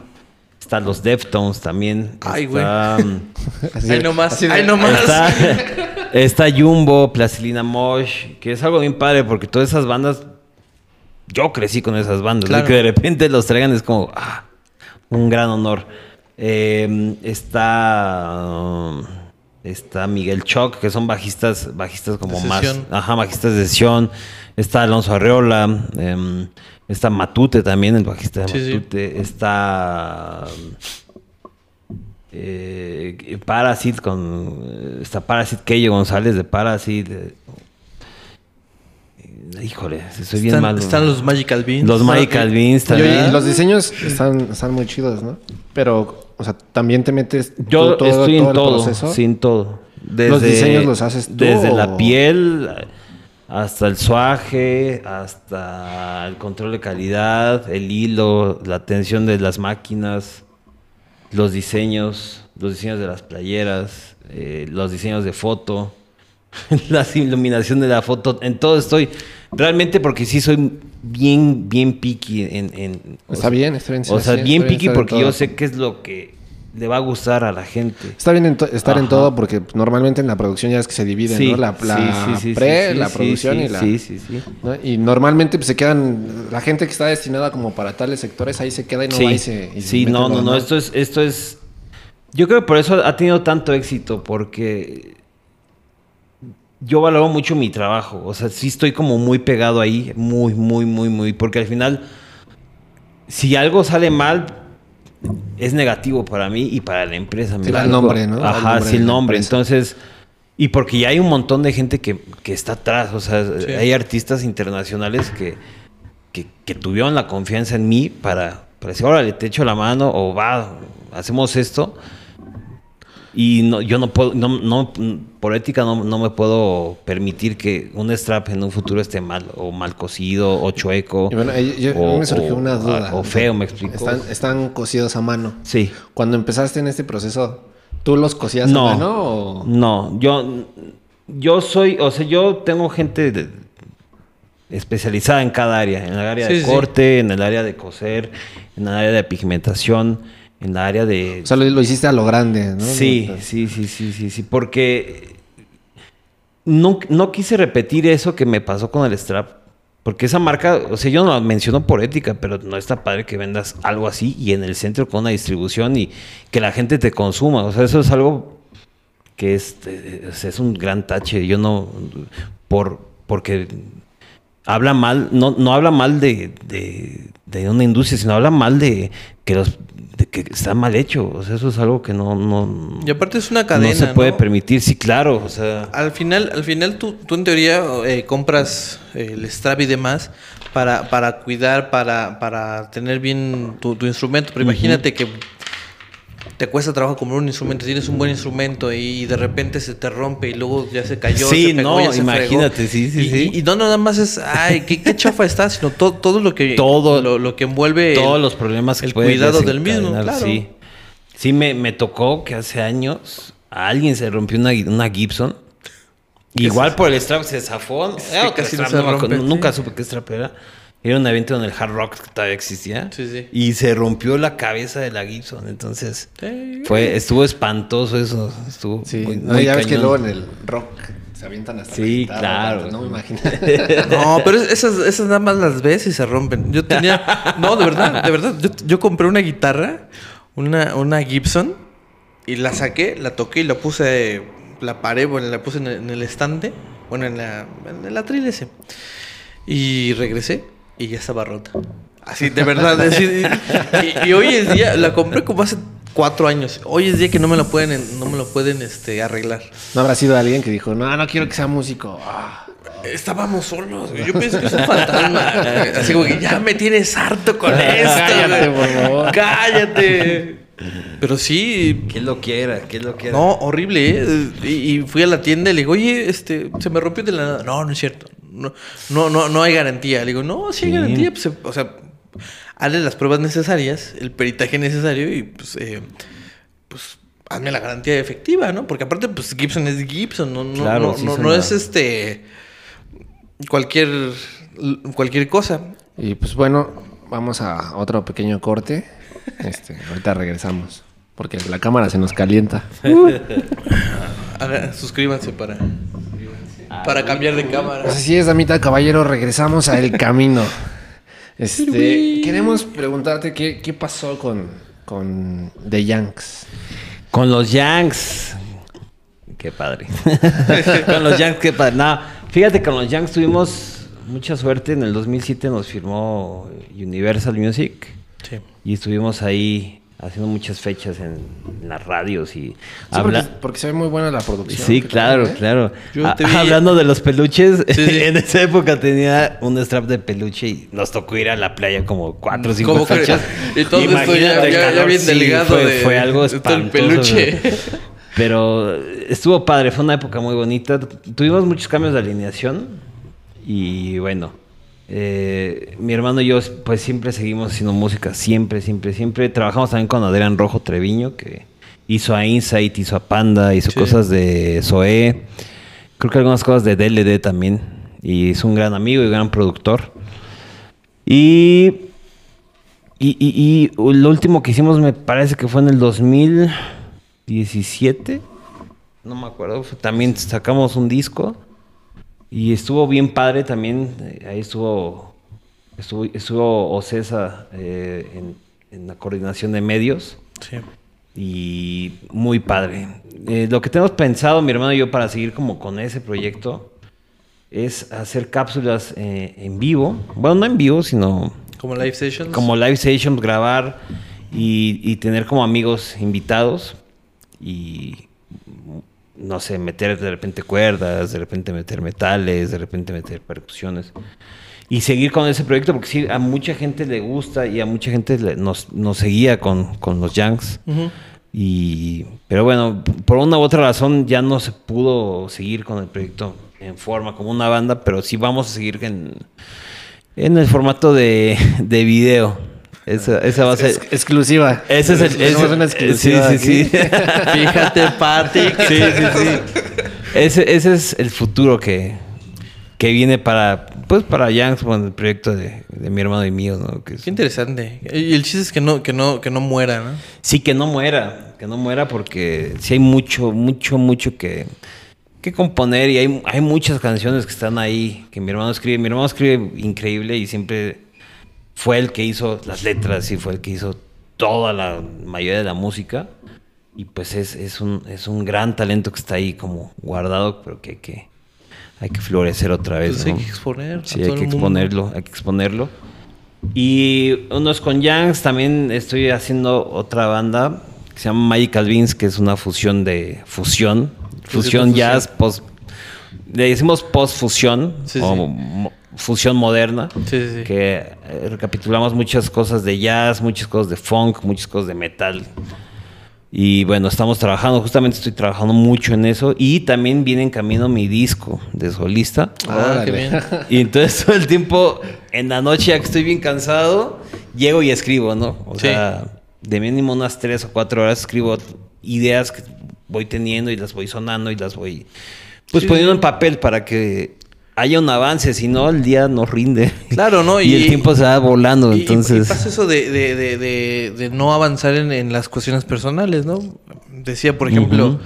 Speaker 3: están los Deftones también.
Speaker 2: Ay, güey.
Speaker 3: está, mm, *laughs*
Speaker 1: Así
Speaker 2: Ay,
Speaker 1: de-
Speaker 2: no más.
Speaker 1: así de-
Speaker 2: Ay, no más. *laughs*
Speaker 3: Está, está Jumbo, Plastilina Mosh, que es algo bien padre porque todas esas bandas, yo crecí con esas bandas.
Speaker 2: Claro.
Speaker 3: Y que de repente los traigan es como, ah, un gran honor. Eh, está, está Miguel Choc, que son bajistas, bajistas como
Speaker 2: De
Speaker 3: más, ajá, bajistas de sesión. Está Alonso Arreola, em, está Matute también, el bajista de
Speaker 2: Sí, sí.
Speaker 3: Matute. Está eh, Parasit con está Parasit Keyo González de Parasit. eh, eh, híjole, soy bien
Speaker 2: están,
Speaker 3: malo.
Speaker 2: están los Magical Beans.
Speaker 3: Los Magical Beans
Speaker 1: Y, oye,
Speaker 3: también.
Speaker 1: y los diseños están, están muy chidos, ¿no? Pero, o sea, también te metes
Speaker 3: Yo
Speaker 1: tú todo,
Speaker 3: estoy
Speaker 1: todo
Speaker 3: en todo,
Speaker 1: proceso.
Speaker 3: sin todo.
Speaker 1: ¿Los diseños los haces tú
Speaker 3: Desde la piel hasta el suaje, hasta el control de calidad, el hilo, la tensión de las máquinas, los diseños, los diseños de las playeras, eh, los diseños de foto, *laughs* la iluminación de la foto, en todo estoy. Realmente porque sí soy bien, bien picky en... en- o
Speaker 1: Está
Speaker 3: sea,
Speaker 1: bien, está bien.
Speaker 3: O sea,
Speaker 1: sí,
Speaker 3: bien picky
Speaker 1: estar en
Speaker 3: porque yo
Speaker 1: todo.
Speaker 3: sé qué es lo que le va a gustar a la gente.
Speaker 1: Está bien en estar en todo porque normalmente en la producción ya es que se divide, ¿no? La, la pre, la producción y la...
Speaker 3: Sí, sí, sí.
Speaker 1: ¿no? Y normalmente pues, se quedan... La gente que está destinada como para tales sectores, ahí se queda y no va y se... y
Speaker 3: Sí, no, no, no, esto es, esto es... Yo creo que por eso ha tenido tanto éxito, porque yo valoro mucho mi trabajo. O sea, sí estoy como muy pegado ahí, muy, muy, muy, muy, porque al final, si algo sale mal, es negativo para mí y para la empresa. ¿me
Speaker 1: Sí, el nombre, ¿no? Va el
Speaker 3: Ajá,
Speaker 1: nombre
Speaker 3: sí, el nombre. Entonces, y porque ya hay un montón de gente que, que está atrás. O sea,
Speaker 2: Sí.
Speaker 3: hay artistas internacionales que, que, que tuvieron la confianza en mí para, para decir, órale, te echo la mano o va, hacemos esto. Y no, yo no puedo, no, no, por ética no, no me puedo permitir que un strap en un futuro esté mal, o mal cosido, o chueco.
Speaker 1: Y bueno, yo-
Speaker 3: o-
Speaker 1: me surgió
Speaker 3: o-
Speaker 1: una duda.
Speaker 3: O feo, me explico.
Speaker 1: Están, están cosidos a mano.
Speaker 3: Sí.
Speaker 1: Cuando empezaste en este proceso, ¿tú los cosías
Speaker 3: No.
Speaker 1: a mano o...?
Speaker 3: No, yo, yo soy, o sea, yo tengo gente de- especializada en cada área, en el área
Speaker 2: Sí,
Speaker 3: de
Speaker 2: sí.
Speaker 3: corte, en el área de coser, en el área de pigmentación, en el área de...
Speaker 1: O sea, lo, lo hiciste a lo grande, ¿no?
Speaker 3: Sí, sí, sí, sí, sí, sí, porque no, no quise repetir eso que me pasó con el strap. Porque esa marca, o sea, yo no la menciono por ética, pero no está padre que vendas algo así y en el centro con una distribución y que la gente te consuma. O sea, eso es algo que es, eh, o sea, es un gran tache. Yo no, por, porque habla mal, no, no habla mal de, de, de una industria, sino habla mal de que los de que está mal hecho. O sea, eso es algo que no, no,
Speaker 2: Y aparte es una cadena.
Speaker 3: no se puede
Speaker 2: ¿no?
Speaker 3: permitir. Sí, claro. O sea,
Speaker 2: Al final, al final tú, tú en teoría eh, compras eh, el strap y demás para, para cuidar, para, para tener bien tu, tu instrumento. Pero imagínate que te cuesta trabajo comprar un instrumento, tienes un buen instrumento y de repente se te rompe y luego ya se cayó.
Speaker 3: Sí,
Speaker 2: se pegó,
Speaker 3: no, imagínate,
Speaker 2: fregó.
Speaker 3: sí, sí,
Speaker 2: y,
Speaker 3: sí.
Speaker 2: Y, y no nada más es, ay, qué, qué chafa está, sino todo, todo lo que
Speaker 3: Todo-
Speaker 2: lo, lo que envuelve
Speaker 3: todos
Speaker 2: el-
Speaker 3: los problemas que
Speaker 2: el cuidado del mismo, claro.
Speaker 3: Sí, sí me, me tocó que hace años a alguien se rompió una, una Gibson. Igual por el strap se zafó.
Speaker 2: no
Speaker 3: no nunca supe qué strap era. Era un evento en el Hard Rock que todavía existía.
Speaker 2: Sí, sí.
Speaker 3: Y se rompió la cabeza de la Gibson. Entonces,
Speaker 2: Sí.
Speaker 3: fue, estuvo espantoso eso. Estuvo
Speaker 1: Sí,
Speaker 3: muy,
Speaker 1: no,
Speaker 3: muy
Speaker 1: ya ves que luego en el rock se avientan hasta la
Speaker 3: Sí,
Speaker 1: guitarra,
Speaker 3: claro.
Speaker 1: tanto, No me imagino. *laughs*
Speaker 2: No, pero es- esas, esas nada más las ves y se rompen. Yo tenía. No, de verdad, de verdad. Yo, yo compré una guitarra, una, una Gibson, y la saqué, la toqué y la puse. La paré, bueno, la puse en el, en el estante, bueno, en la, en el atril ese. Y regresé y ya estaba rota. Así, de verdad. *laughs* así, y, y hoy es día, la compré como hace cuatro años. Hoy es día que no me lo pueden, no me lo pueden este, arreglar.
Speaker 1: No habrá sido alguien que dijo, no, no quiero que sea músico. Ah.
Speaker 2: Estábamos solos, güey. Yo pienso que es un fantasma. *laughs* Así como que ya me tienes harto con *laughs* esto.
Speaker 1: Cállate, por favor.
Speaker 2: Cállate. Pero sí.
Speaker 3: Que lo quiera, que lo quiera.
Speaker 2: No, horrible, ¿eh? Y, y fui a la tienda y le digo, oye, este, se me rompió de la nada. No, no es cierto. No, no, no, no hay garantía. Le digo, no, sí hay
Speaker 3: Sí.
Speaker 2: garantía. Pues, o sea, hazle las pruebas necesarias, el peritaje necesario y pues, eh, pues hazme la garantía efectiva, ¿no? Porque aparte, pues Gibson es Gibson, no, no,
Speaker 3: Claro,
Speaker 2: no,
Speaker 3: sí
Speaker 2: no, no es este cualquier cualquier cosa.
Speaker 1: Y pues bueno, vamos a otro pequeño corte. Este, ahorita regresamos. Porque la cámara se nos calienta. *laughs*
Speaker 2: Suscríbanse para para cambiar de cámara.
Speaker 1: Pues así es, damita caballero, regresamos a El Camino. *laughs* Este, queremos preguntarte qué, qué pasó con, con The Yanks.
Speaker 3: Con los Yanks. Qué padre. *laughs* con los Yanks, qué padre. No, fíjate, con los Yanks tuvimos mucha suerte. En el 2007 nos firmó Universal Music
Speaker 2: Sí.
Speaker 3: y estuvimos ahí haciendo muchas fechas en, en las radios y
Speaker 1: Sí,
Speaker 3: habla-
Speaker 1: porque, porque se ve muy buena la producción.
Speaker 3: Sí, claro,
Speaker 1: ¿eh?
Speaker 3: claro.
Speaker 2: Yo
Speaker 3: Ah,
Speaker 2: te *laughs* vi-
Speaker 3: Hablando de los peluches,
Speaker 2: Sí, sí. *laughs*
Speaker 3: en esa época tenía un strap de peluche y nos tocó ir a la playa como cuatro o cinco
Speaker 2: ¿Cómo que-
Speaker 3: fechas.
Speaker 2: y todo esto ya- ya- ya bien delgado
Speaker 3: fue,
Speaker 2: de-
Speaker 3: fue algo
Speaker 2: todo el
Speaker 3: espantoso.
Speaker 2: peluche.
Speaker 3: Pero estuvo padre, fue una época muy bonita. Tuvimos muchos cambios de alineación y bueno, eh, mi hermano y yo pues siempre seguimos haciendo música, siempre, siempre, siempre. Trabajamos también con Adrián Rojo Treviño, que hizo a Insight, hizo a Panda, hizo
Speaker 2: Sí.
Speaker 3: cosas de Zoé, creo que algunas cosas de DLD también. Y es un gran amigo y gran productor. Y, y, y- y lo último que hicimos me parece que fue en el 2017. No me acuerdo. También sacamos un disco. Y estuvo bien padre también. eh, Ahí estuvo. Estuvo, estuvo Ocesa eh, en, en la coordinación de medios.
Speaker 2: Sí.
Speaker 3: Y muy padre. Eh, lo que tenemos pensado, mi hermano y yo, para seguir como con ese proyecto, es hacer cápsulas eh, en vivo. Bueno, no en vivo, sino
Speaker 2: Como live sessions.
Speaker 3: como live sessions, grabar y, y tener como amigos invitados y no sé, meter de repente cuerdas, de repente meter metales, de repente meter percusiones y seguir con ese proyecto porque sí, a mucha gente le gusta y a mucha gente le- nos, nos seguía con, con los Yanks. Y, pero bueno, por una u otra razón ya no se pudo seguir con el proyecto en forma como una banda, pero sí vamos a seguir en, en el formato de, de video. Esa, esa va a ser.
Speaker 1: Es- exclusiva.
Speaker 3: Ese es el. Ese-
Speaker 1: una exclusiva
Speaker 3: sí, sí, sí. *laughs*
Speaker 2: Fíjate, que-
Speaker 3: Sí, sí, sí. Ese, ese es el futuro que, que viene para, pues para Yanks con el proyecto de, de mi hermano y mío, ¿no? Que es-
Speaker 2: Qué interesante. Y el chiste es que no, que no, que no muera, ¿no?
Speaker 3: Sí, que no muera, que no muera porque sí hay mucho, mucho, mucho que, que componer y hay, hay muchas canciones que están ahí que mi hermano escribe. Mi hermano escribe increíble y siempre fue el que hizo las letras y fue el que hizo toda la mayoría de la música. Y pues es, es, un, es un gran talento que está ahí como guardado, pero que hay que hay que florecer otra vez.
Speaker 2: Hay
Speaker 3: ¿no?
Speaker 2: que exponer.
Speaker 3: Sí, hay que
Speaker 2: el mundo.
Speaker 3: exponerlo, hay que exponerlo. Y unos con Yangs, también estoy haciendo otra banda que se llama Magical Beans, que es una fusión de fusión.
Speaker 2: Fusión
Speaker 3: Fusión, jazz, post, le decimos post-fusión
Speaker 2: Sí,
Speaker 3: o
Speaker 2: sí.
Speaker 3: Fusión moderna.
Speaker 2: Sí, sí, sí.
Speaker 3: Que eh, recapitulamos muchas cosas de jazz, muchas cosas de funk, muchas cosas de metal. Y bueno, estamos trabajando, justamente estoy trabajando mucho en eso. Y también viene en camino mi disco de solista.
Speaker 2: Ah, qué bien. *laughs*
Speaker 3: Y entonces todo el tiempo, en la noche, ya que estoy bien cansado, llego y escribo, ¿no? O
Speaker 2: Sí.
Speaker 3: sea, de mínimo unas tres o cuatro horas escribo ideas que voy teniendo y las voy sonando y las voy pues
Speaker 2: Sí.
Speaker 3: poniendo en papel para que haya un avance, si no el día no rinde.
Speaker 2: Claro, ¿no? *laughs*
Speaker 3: y, el tiempo se va volando,
Speaker 2: y- y-
Speaker 3: entonces...
Speaker 2: Y, pasa eso de, de- de- no avanzar en, en las cuestiones personales, ¿no? Decía, por ejemplo,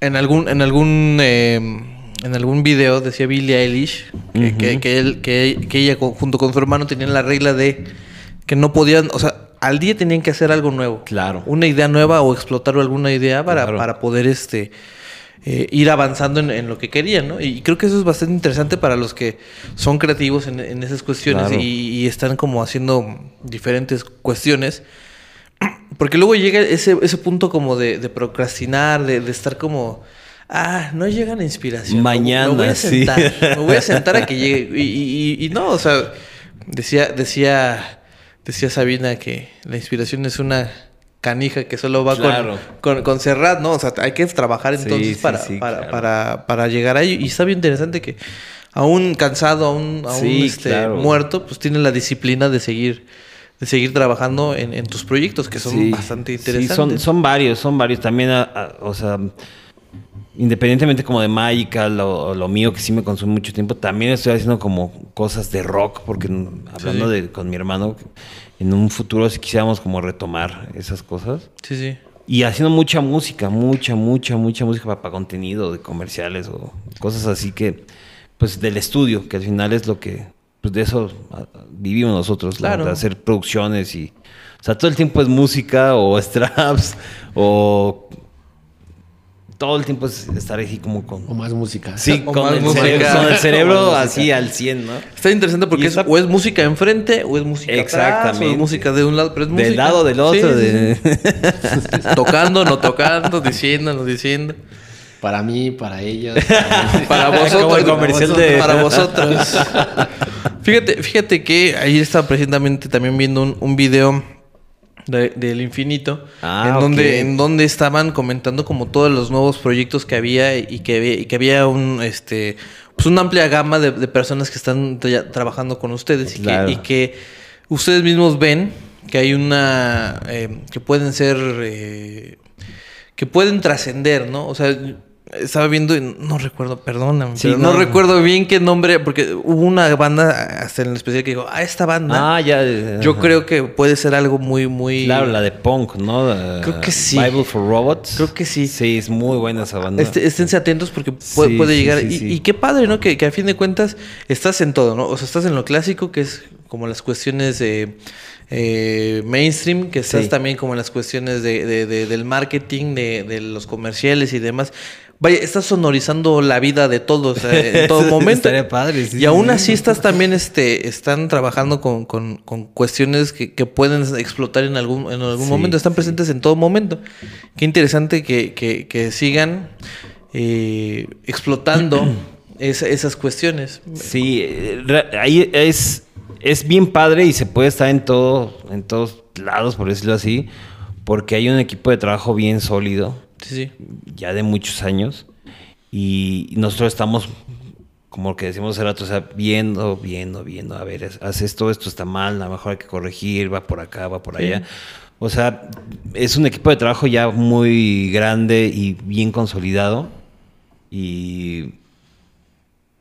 Speaker 2: en algún, en algún, eh, en algún video decía Billie Eilish que, que, que él, que, que ella junto con su hermano tenían la regla de que no podían, o sea, al día tenían que hacer algo nuevo.
Speaker 3: Claro.
Speaker 2: Una idea nueva o explotar alguna idea para,
Speaker 3: Claro.
Speaker 2: para poder este eh, ir avanzando en, en lo que querían, ¿no? Y creo que eso es bastante interesante para los que son creativos en, en esas cuestiones
Speaker 3: Claro.
Speaker 2: y, y están como haciendo diferentes cuestiones. *clears throat* Porque luego llega ese, ese punto como de, de procrastinar, de, de estar como... Ah, no llega la inspiración.
Speaker 3: Mañana,
Speaker 2: me voy a
Speaker 3: sí.
Speaker 2: sentar. Me voy a *laughs* sentar a que llegue. Y- y no, o sea, decía, decía, decía Sabina que la inspiración es una canija que solo va
Speaker 3: Claro.
Speaker 2: con, con, con Serrat, ¿no? O sea, hay que trabajar
Speaker 3: Sí,
Speaker 2: entonces
Speaker 3: sí,
Speaker 2: para,
Speaker 3: sí,
Speaker 2: para,
Speaker 3: claro.
Speaker 2: para, para llegar a ello. Y está bien interesante que aún cansado, aún, aún
Speaker 3: Sí,
Speaker 2: este,
Speaker 3: claro.
Speaker 2: muerto, pues tiene la disciplina de seguir, de seguir trabajando en, en tus proyectos, que son
Speaker 3: Sí,
Speaker 2: bastante
Speaker 3: sí,
Speaker 2: interesantes.
Speaker 3: son, son varios, son varios. También, a- a- o sea, independientemente como de Magical o, o lo mío que sí me consume mucho tiempo, también estoy haciendo como cosas de rock, porque hablando
Speaker 2: sí.
Speaker 3: de con mi hermano, en un futuro si quisiéramos como retomar esas cosas.
Speaker 2: Sí, sí.
Speaker 3: Y haciendo mucha música, mucha, mucha, mucha música para, para contenido de comerciales o cosas así que, pues del estudio, que al final es lo que, pues de eso ah, vivimos nosotros, de hacer producciones y, o sea, todo el tiempo es música o *laughs* straps o todo el tiempo es estar ahí como
Speaker 1: O
Speaker 3: con...
Speaker 1: más música.
Speaker 3: Sí,
Speaker 2: O
Speaker 3: con
Speaker 2: más
Speaker 3: el,
Speaker 2: música.
Speaker 3: cerebro, con el *laughs* cerebro así al 100, ¿no?
Speaker 2: Está interesante porque es, o es música enfrente o es música atrás, o
Speaker 3: Exactamente.
Speaker 2: es música de un lado, pero es música.
Speaker 3: Del lado del otro,
Speaker 2: sí,
Speaker 3: de...
Speaker 2: sí. *laughs* tocando, no tocando, diciendo, no diciendo.
Speaker 1: Para mí, para ellos. *laughs*
Speaker 2: Para vosotros,
Speaker 3: Como el comercial de-
Speaker 2: para vosotros. fíjate, fíjate que ahí estaba precisamente también viendo un, un video de- del infinito
Speaker 3: Ah,
Speaker 2: en donde en donde estaban comentando como todos los nuevos proyectos que había y que había, y que había un este pues una amplia gama de, de personas que están trabajando con ustedes y,
Speaker 3: Claro.
Speaker 2: que, y que ustedes mismos ven que hay una eh, que pueden ser eh, que pueden trascender, ¿no? O sea, estaba viendo, no recuerdo, perdóname,
Speaker 3: Sí,
Speaker 2: pero no,
Speaker 3: no.
Speaker 2: recuerdo bien qué nombre, porque hubo una banda hasta en el especial que dijo, ah, esta banda,
Speaker 3: Ah, ya.
Speaker 2: yo
Speaker 3: ajá.
Speaker 2: creo que puede ser algo muy, muy...
Speaker 3: Claro, la de Punk, ¿no? Eh,
Speaker 2: Creo que sí.
Speaker 3: Bible for Robots.
Speaker 2: Creo que sí.
Speaker 3: Sí, es muy buena esa banda.
Speaker 2: Este- esténse atentos porque puede,
Speaker 3: Sí,
Speaker 2: puede
Speaker 3: sí,
Speaker 2: llegar.
Speaker 3: sí,
Speaker 2: y, y qué padre, ¿no? Que, que a fin de cuentas estás en todo, ¿no? O sea, estás en lo clásico, que es como las cuestiones de eh, mainstream, que estás también como en las cuestiones de, de- de- del marketing, de, de los comerciales y demás. Vaya, estás sonorizando la vida de todos eh, en todo *laughs* momento.
Speaker 3: estaría padre, sí,
Speaker 2: y
Speaker 3: sí,
Speaker 2: aún
Speaker 3: sí.
Speaker 2: así estás también, este, están trabajando con, con- con cuestiones que, que pueden explotar en algún, en algún momento. Están presentes en todo momento. Qué interesante que, que- que sigan eh, explotando *clears throat* esa- esas cuestiones.
Speaker 3: Sí, ahí es, es bien padre y se puede estar en todo, en todos lados, por decirlo así, porque hay un equipo de trabajo bien sólido,
Speaker 2: Sí, sí.
Speaker 3: ya de muchos años, y nosotros estamos, como que decimos hace rato, o sea, viendo, viendo, viendo, a ver, haz esto, esto está mal, a lo mejor hay que corregir, va por acá, va por
Speaker 2: Sí.
Speaker 3: allá. O sea, es un equipo de trabajo ya muy grande y bien consolidado. Y,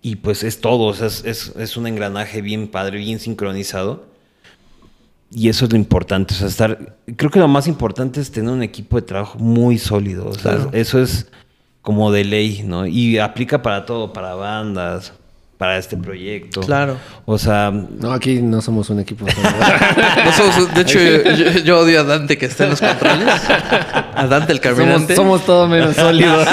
Speaker 3: y pues es todo, o sea, es, es- es un engranaje bien padre, bien sincronizado. Y eso es lo importante, o sea, estar... Creo que lo más importante es tener un equipo de trabajo muy sólido, o sea,
Speaker 2: Claro.
Speaker 3: eso es como de ley, ¿no? Y aplica para todo, para bandas, para este proyecto.
Speaker 2: Claro.
Speaker 3: O sea,
Speaker 1: No, aquí no somos un equipo. *laughs*
Speaker 2: No somos- de hecho, yo, yo odio a Dante que está en los controles. A Dante el
Speaker 1: somos,
Speaker 2: caminante.
Speaker 1: somos todo menos *laughs* sólidos.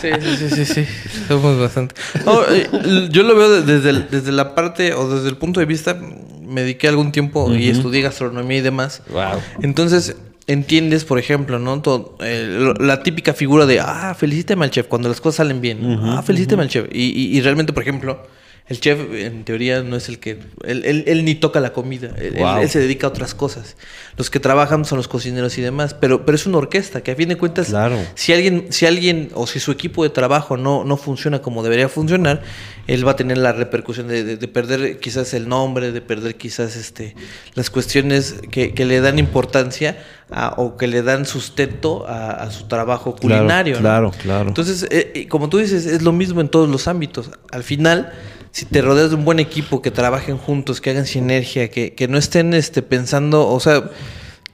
Speaker 2: Sí, sí, sí, sí, sí. Somos bastante. No, eh, yo lo veo de- desde, el- desde la parte o desde el punto de vista. Me dediqué algún tiempo y estudié gastronomía y demás.
Speaker 3: wow.
Speaker 2: Entonces, entiendes, por ejemplo, ¿no? Todo, eh, la típica figura de, ah, felicítame al chef cuando las cosas salen bien. ah, felicítame al chef. Y, y- y realmente, por ejemplo, el chef en teoría no es el que... Él, él- él ni toca la comida. Él,
Speaker 3: Wow.
Speaker 2: él se dedica a otras cosas. Los que trabajan son los cocineros y demás. Pero, pero es una orquesta que a fin de cuentas,
Speaker 3: Claro.
Speaker 2: si alguien, si alguien o si su equipo de trabajo no, no funciona como debería funcionar, él va a tener la repercusión de, de- de perder quizás el nombre, de perder quizás este, las cuestiones que, que le dan importancia a- o que le dan sustento a, a su trabajo
Speaker 3: Claro,
Speaker 2: culinario. ¿no?
Speaker 3: claro, claro.
Speaker 2: Entonces, eh, eh, como tú dices, es lo mismo en todos los ámbitos. Al final, si te rodeas de un buen equipo, que trabajen juntos, que hagan sinergia, que, que no estén este, pensando, o sea,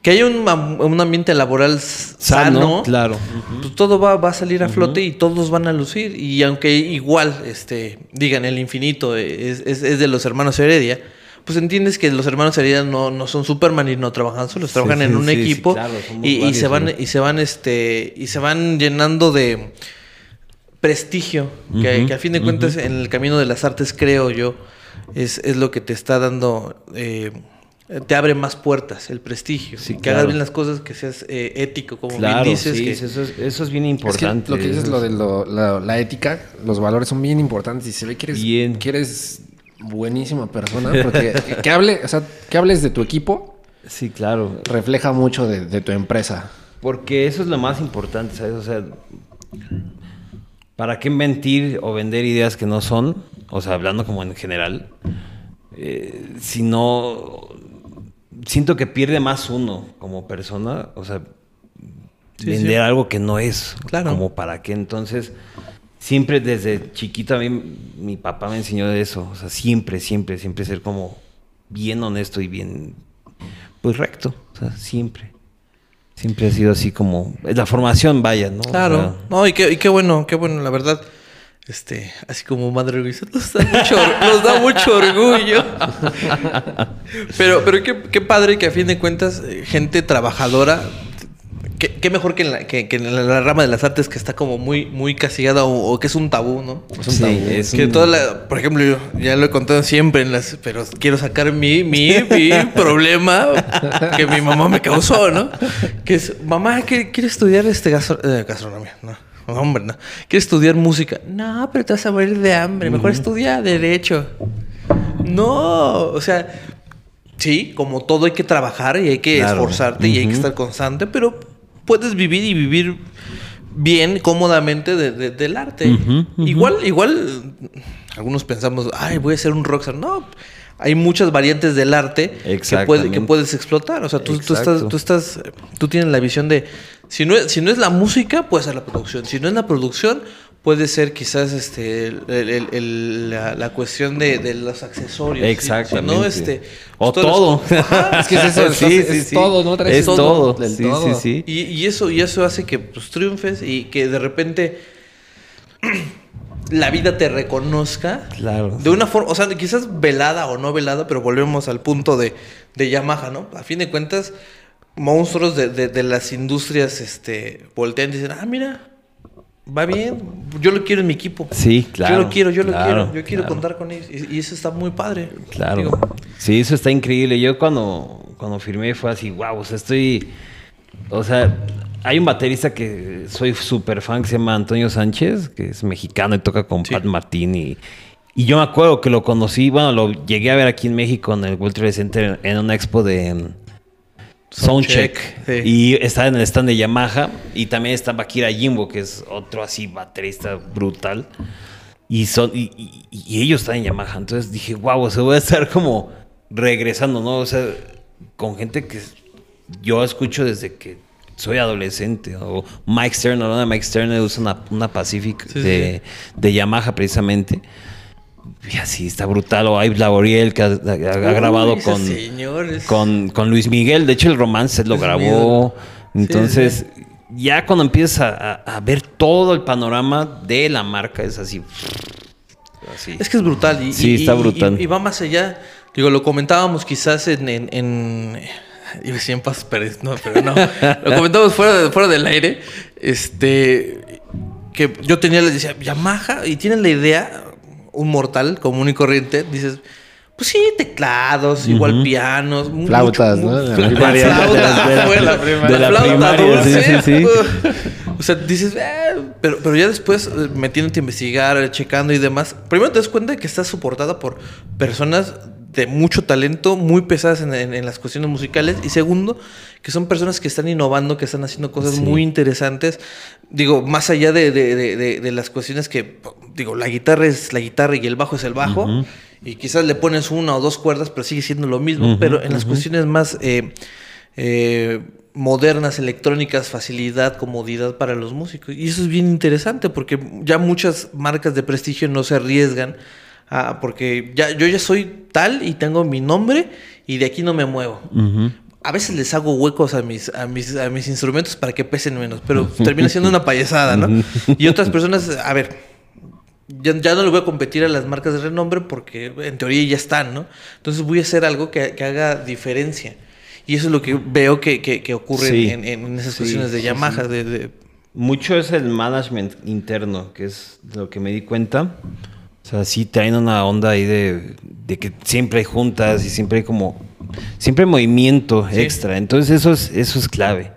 Speaker 2: que haya un, un ambiente laboral sano,
Speaker 3: Sano, claro.
Speaker 2: pues todo va, va a salir a flote y todos van a lucir. Y aunque igual, este, digan, el infinito es, es- es de los hermanos Heredia, pues entiendes que los hermanos Heredia no, no son Superman y no trabajan solos,
Speaker 3: Sí,
Speaker 2: trabajan en
Speaker 3: sí,
Speaker 2: un
Speaker 3: sí, sí,
Speaker 2: equipo
Speaker 3: claro,
Speaker 2: y, se van, y se van, este, y se van llenando de prestigio, que,
Speaker 3: Ujú,
Speaker 2: que a fin de cuentas en el camino de las artes, creo yo, es, es lo que te está dando, eh, te abre más puertas, el prestigio.
Speaker 3: Sí,
Speaker 2: que
Speaker 3: claro.
Speaker 2: hagas bien las cosas, que seas eh, ético, como
Speaker 3: Claro,
Speaker 2: bien dices.
Speaker 3: sí,
Speaker 2: que-
Speaker 3: eso, es, eso es bien
Speaker 1: Es que
Speaker 3: importante.
Speaker 1: lo que dices, lo de lo- la, la ética, los valores son bien importantes y se ve que eres,
Speaker 3: Bien.
Speaker 1: que eres buenísima persona. Porque que, que hable, o sea, que hables de tu equipo
Speaker 3: Sí, claro.
Speaker 1: refleja mucho de, de tu empresa.
Speaker 3: Porque eso es lo más importante, ¿sabes? O sea, ¿para qué mentir o vender ideas que no son? O sea, hablando como en general. Eh, si no... Siento que pierde más uno como persona. O sea,
Speaker 2: Sí,
Speaker 3: vender
Speaker 2: sí.
Speaker 3: algo que no es.
Speaker 2: Claro.
Speaker 3: Como para qué. Entonces, siempre desde chiquito a mí mi papá me enseñó de eso. O sea, siempre, siempre, siempre ser como bien honesto y bien, pues recto. O sea, siempre. Siempre ha sido así como... La formación, vaya, ¿no? O
Speaker 2: Claro.
Speaker 3: sea,
Speaker 2: no, y qué, y qué bueno, qué bueno, la verdad. Este, así como madre orgullosa, nos da mucho, nos da mucho orgullo. *laughs* pero, pero qué, qué padre que a fin de cuentas, eh, gente trabajadora, qué, qué mejor que en, la, que, que en la, la rama de las artes que está como muy, muy castigada o, o que es un tabú, ¿no?
Speaker 1: Es un
Speaker 3: Sí,
Speaker 1: tabú.
Speaker 3: es
Speaker 2: que
Speaker 3: un-
Speaker 2: toda la, por ejemplo, yo ya lo he contado siempre en las, pero quiero sacar mi, mi, mi *laughs* problema que mi mamá me causó, ¿no? Que es, mamá, ¿qué- quiere estudiar este gastro- eh, gastronomía? No, hombre, no. ¿Quiere estudiar música? No, pero te vas a morir de hambre. Mejor estudia derecho. No, o sea, sí, como todo hay que trabajar y hay que
Speaker 3: Claro.
Speaker 2: esforzarte y hay que estar constante, pero puedes vivir y vivir bien, cómodamente de- de- del arte. Igual, igual, algunos pensamos, ay, voy a ser un rockstar. No, hay muchas variantes del arte que, puede- que puedes explotar. O sea, tú, tú estás, tú estás, tú tienes la visión de, si no, es, si no es la música, puede ser la producción. Si no es la producción, puede ser quizás este el- el- el- la, la cuestión de, de los accesorios.
Speaker 3: Exactamente.
Speaker 2: no, este...
Speaker 3: O
Speaker 2: todas las
Speaker 3: todo. *laughs*
Speaker 1: Es que es eso,
Speaker 3: Sí, sí,
Speaker 1: es
Speaker 3: sí.
Speaker 1: todo, ¿no? Traes
Speaker 3: Es
Speaker 1: todo,
Speaker 3: todo. Sí,
Speaker 1: todo.
Speaker 3: sí, sí.
Speaker 2: Y, y eso, y eso hace que pues, triunfes y que de repente *clears throat* la vida te reconozca.
Speaker 3: Claro.
Speaker 2: De una forma, o sea, quizás velada o no velada, pero volvemos al punto de, de Yamaha, ¿no? A fin de cuentas, monstruos de, de- de las industrias este, voltean y dicen, ah, mira, va bien, yo lo quiero en mi equipo.
Speaker 3: Sí, claro,
Speaker 2: Yo lo quiero, yo lo
Speaker 3: claro,
Speaker 2: quiero, yo quiero
Speaker 3: claro.
Speaker 2: contar con ellos. Y, y eso está muy padre.
Speaker 3: Claro.
Speaker 2: Digo,
Speaker 3: Sí, eso está increíble. Yo cuando, cuando firmé fue así, wow, o sea, estoy... O sea, hay un baterista que soy súper fan que se llama Antonio Sánchez, que es mexicano y toca con
Speaker 2: Sí.
Speaker 3: Pat Martín y... Y yo me acuerdo que lo conocí, bueno, lo llegué a ver aquí en México en el World Trade Center en una expo de Soundcheck.
Speaker 2: Soundcheck, sí.
Speaker 3: Y estaba en el stand de Yamaha. Y también estaba Kira Jimbo, que es otro así baterista brutal. Y, son, y, y- y ellos están en Yamaha. Entonces dije, wow, o sea, voy a estar como regresando, ¿no? O sea, con gente que yo escucho desde que soy adolescente. O Mike Stern, hablando de Mike Stern, usa una, una Pacific
Speaker 2: Sí, sí,
Speaker 3: de, de Yamaha precisamente. Y así está brutal. O Ives Laboriel, que ha, ha- ha grabado
Speaker 2: uy,
Speaker 3: con, con, con Luis Miguel. De hecho, el romance lo grabó.
Speaker 2: Sí,
Speaker 3: Entonces, ya cuando empiezas a, a- a ver todo el panorama de la marca, es así. así.
Speaker 2: Es que es brutal. Y,
Speaker 3: Sí,
Speaker 2: y-
Speaker 3: está
Speaker 2: y-
Speaker 3: brutal.
Speaker 2: Y, y va más allá. Digo, lo comentábamos quizás en... en, en Pérez, no, pero no. *laughs* lo comentamos fuera, de- fuera del aire. Este... Que yo tenía, les decía, Yamaha, y tienen la idea, un mortal común y corriente, dices... Pues sí, teclados, igual pianos,
Speaker 1: Flautas,
Speaker 2: mucho-
Speaker 1: ¿no? De *laughs* la
Speaker 3: primaria.
Speaker 2: flauta,
Speaker 3: De la-
Speaker 2: fue
Speaker 3: de
Speaker 2: flauta
Speaker 3: primaria, sí,
Speaker 2: dulce,
Speaker 3: sí, sí.
Speaker 2: uf. O sea, dices, "Eh", pero, pero ya después eh, metiéndote a investigar, eh, checando y demás, primero te das cuenta de que está soportada por personas de mucho talento, muy pesadas en, en- en las cuestiones musicales, y segundo, que son personas que están innovando, que están haciendo cosas
Speaker 3: Sí.
Speaker 2: muy interesantes. Digo, más allá de, de- de- las cuestiones que, digo, la guitarra es la guitarra y el bajo es el bajo, y quizás le pones una o dos cuerdas, pero sigue siendo lo mismo, pero en las cuestiones más... eh, eh, modernas, electrónicas, facilidad, comodidad para los músicos. Y eso es bien interesante porque ya muchas marcas de prestigio no se arriesgan a, porque ya, yo ya soy tal y tengo mi nombre y de aquí no me muevo.
Speaker 3: Ujú.
Speaker 2: A veces les hago huecos a mis, a mis, a mis instrumentos para que pesen menos, pero termina siendo una payasada, ¿no? Y otras personas, a ver, ya, ya no le voy a competir a las marcas de renombre porque en teoría ya están, ¿no? Entonces voy a hacer algo que, que haga diferencia. Y eso es lo que veo que, que- que ocurre
Speaker 3: Sí.
Speaker 2: en, en esas
Speaker 3: Sí,
Speaker 2: cuestiones de
Speaker 3: sí,
Speaker 2: Yamaha.
Speaker 3: sí.
Speaker 2: De, de-
Speaker 3: Mucho es el management interno, que es de lo que me di cuenta. O sea, sí traen una onda ahí de, de que siempre hay juntas y siempre hay como... Siempre hay movimiento
Speaker 2: Sí.
Speaker 3: extra. Entonces eso es, eso es clave.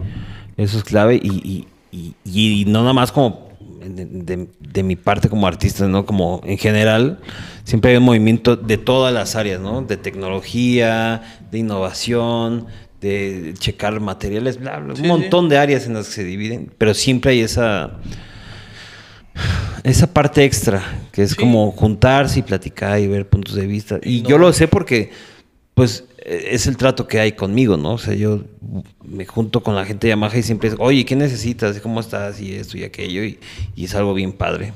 Speaker 3: Eso es clave y, y- y- y no nada más como de, de- de mi parte como artista, ¿no? Como en general, siempre hay un movimiento de todas las áreas, ¿no? De tecnología, de innovación, de checar materiales, bla, bla,
Speaker 2: Sí,
Speaker 3: un montón de áreas en las que se dividen, pero siempre hay esa esa parte extra, que es
Speaker 2: Sí.
Speaker 3: como juntarse y platicar y ver puntos de vista. Y
Speaker 2: No.
Speaker 3: yo lo sé porque, pues, eh, es el trato que hay conmigo, ¿no? O sea, yo me junto con la gente de Yamaha y siempre es, oye, ¿qué necesitas? ¿Cómo estás? Y esto y aquello. Y, y es algo bien padre.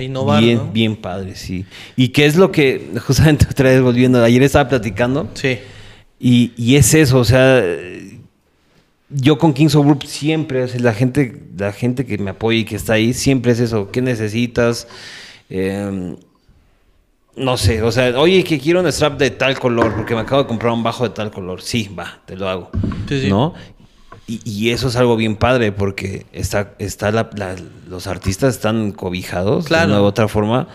Speaker 2: innovar,
Speaker 3: bien,
Speaker 2: ¿no?
Speaker 3: bien padre, sí. ¿Y qué es lo que, *laughs* justamente otra vez volviendo, ayer estaba platicando
Speaker 2: Sí.
Speaker 3: y, y es eso, o sea, yo con Kings of Group siempre, sea, la gente, la gente que me apoya y que está ahí, siempre es eso, ¿qué necesitas? Eh, no sé, o sea, oye, que quiero un strap de tal color, porque me acabo de comprar un bajo de tal color. Sí, va, te lo hago.
Speaker 2: Sí, sí.
Speaker 3: ¿No? Y, y eso es algo bien padre, porque está, está la- la- los artistas están cobijados
Speaker 2: Claro.
Speaker 3: de una u otra forma,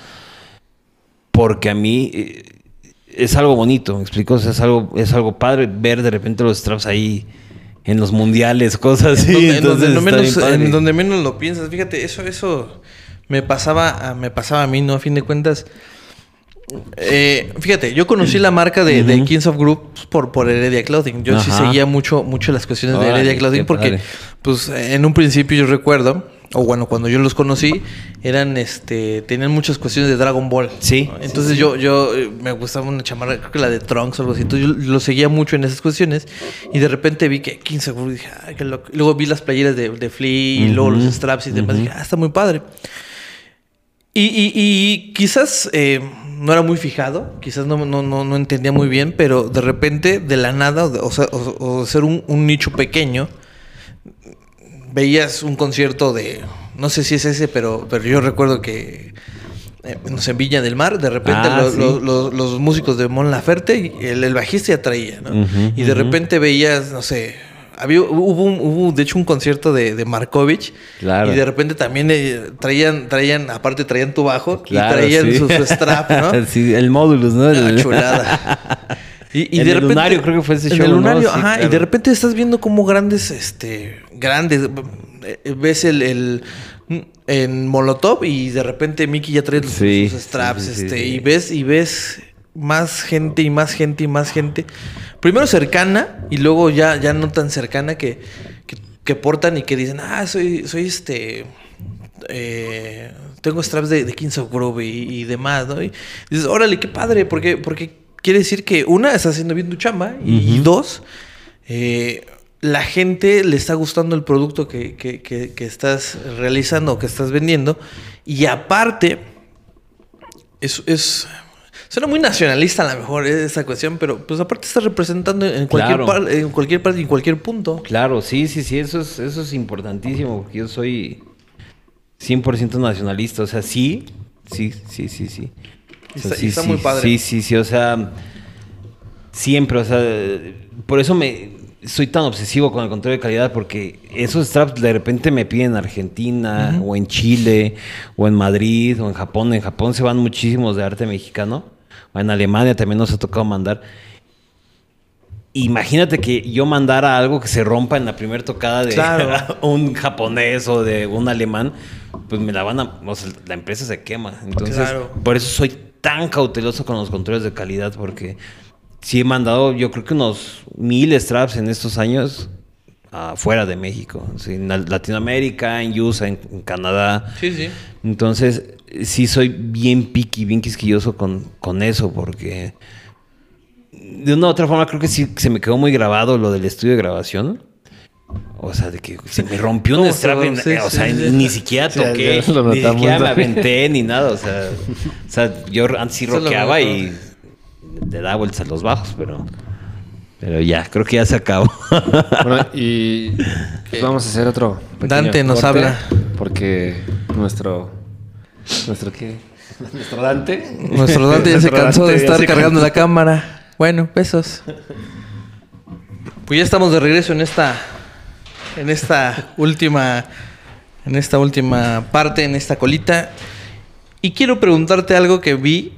Speaker 3: porque a mí eh, es algo bonito, ¿me explico? O sea, es algo, es algo padre ver de repente los straps ahí en los mundiales, cosas así.
Speaker 2: En donde, en donde
Speaker 3: entonces
Speaker 2: no
Speaker 3: está
Speaker 2: menos, en donde menos lo piensas. Fíjate, eso, eso me pasaba, a- me pasaba a mí, ¿no? A fin de cuentas. Eh, fíjate, yo conocí la marca de. Kings of Group por, por Heredia Clothing. Yo sí seguía mucho, mucho las cuestiones de Heredia Clothing porque,
Speaker 3: padre.
Speaker 2: pues, en un principio yo recuerdo, o bueno, cuando yo los conocí, eran, este, tenían muchas cuestiones de Dragon Ball.
Speaker 3: Sí.
Speaker 2: Entonces yo, yo eh, me gustaba una chamarra, creo que la de Trunks o algo así. Entonces yo lo seguía mucho en esas cuestiones y de repente vi que 15 Group y dije, ay, qué loco. Luego vi las playeras de, de Flea y luego los straps y demás. dije, ah, está muy padre. Y, y- y quizás eh, no era muy fijado, quizás no, no, no, no entendía muy bien, pero de repente, de la nada, o sea, o- o ser un, un nicho pequeño, veías un concierto de, no sé si es ese, pero, pero yo recuerdo que, eh, no sé, en Villa del Mar, de repente
Speaker 3: Ah,
Speaker 2: lo-
Speaker 3: sí.
Speaker 2: lo- lo- los músicos de Mon Laferte, el, el bajista ya traía, ¿no? Y de repente veías, no sé, había, hubo, un- hubo de hecho un concierto de, de Markovich,
Speaker 3: Claro.
Speaker 2: y de repente también eh, traían, traían, aparte traían tu bajo,
Speaker 3: Claro,
Speaker 2: y traían
Speaker 3: sí.
Speaker 2: su, su strap, ¿no? *laughs*
Speaker 3: sí, el módulos, ¿no?
Speaker 2: Ah,
Speaker 3: El-
Speaker 2: chulada. *laughs* Y,
Speaker 3: En el Lunario creo que fue ese
Speaker 2: en
Speaker 3: show,
Speaker 2: el
Speaker 3: ¿no?
Speaker 2: lunario,
Speaker 3: Sí.
Speaker 2: Y de repente estás viendo como grandes, este, grandes. eh, Ves el, el- en Molotov y de repente Mickey ya trae
Speaker 3: Sí,
Speaker 2: sus straps,
Speaker 3: sí,
Speaker 2: este, y ves, y ves más gente y más gente y más gente. Primero cercana y luego ya, ya no tan cercana que, que, que portan y que dicen, ah, soy, soy este. eh, tengo straps de, de Kings of Groove y, y demás, ¿no? Y dices, órale, qué padre, porque, porque quiere decir que una, está haciendo bien tu chamba y, dos, eh, la gente le está gustando el producto que, que- que- que estás realizando o que estás vendiendo y aparte, es... es Suena muy nacionalista a lo mejor eh, esa cuestión, pero pues aparte estás representando en cualquier,
Speaker 3: Claro.
Speaker 2: par- en cualquier parte y en cualquier punto.
Speaker 3: Claro, sí, sí, sí, eso es, eso es importantísimo, porque yo soy 100% nacionalista, o sea, sí, sí, sí, sí, sí.
Speaker 2: Y
Speaker 3: O sea,
Speaker 2: está, y está muy padre.
Speaker 3: Sí, sí, sí. O sea, siempre, o sea, por eso me soy tan obsesivo con el control de calidad, porque esos straps de repente me piden en Argentina, o en Chile, o en Madrid, o en Japón. En Japón se van muchísimos de arte mexicano. O en Alemania también nos ha tocado mandar. Imagínate que yo mandara algo que se rompa en la primera tocada de
Speaker 2: Claro. *laughs*
Speaker 3: un japonés o de un alemán, pues me la van a. O sea, la empresa se quema. Entonces,
Speaker 2: Claro.
Speaker 3: por eso soy tan cauteloso con los controles de calidad, porque sí he mandado, yo creo que unos mil straps en estos años afuera de México. Sí, en Latinoamérica, en USA, en, en Canadá.
Speaker 2: Sí, sí.
Speaker 3: Entonces, sí soy bien piqui, bien quisquilloso con, con eso, porque de una u otra forma creo que sí se me quedó muy grabado lo del estudio de grabación. O sea, de que se me rompió un
Speaker 2: ¿Cómo se
Speaker 3: strap, en-
Speaker 2: Sí,
Speaker 3: o sea,
Speaker 2: sí.
Speaker 3: ni siquiera toqué, ni siquiera me aventé ni nada. O sea, o sea yo antes sí *laughs* rockeaba y le daba vueltas a los bajos, pero, pero ya, creo que ya se acabó. *laughs*
Speaker 1: Bueno, y pues vamos a hacer otro.
Speaker 2: Dante nos
Speaker 1: corte,
Speaker 2: habla.
Speaker 1: Porque nuestro. ¿Nuestro qué? *laughs* Nuestro Dante.
Speaker 2: Nuestro Dante ya se cansó de
Speaker 1: Dante
Speaker 2: estar cargando la cámara. Bueno, besos. Pues ya estamos de regreso en esta. En esta última. En esta última parte, en esta colita. Y quiero preguntarte algo que vi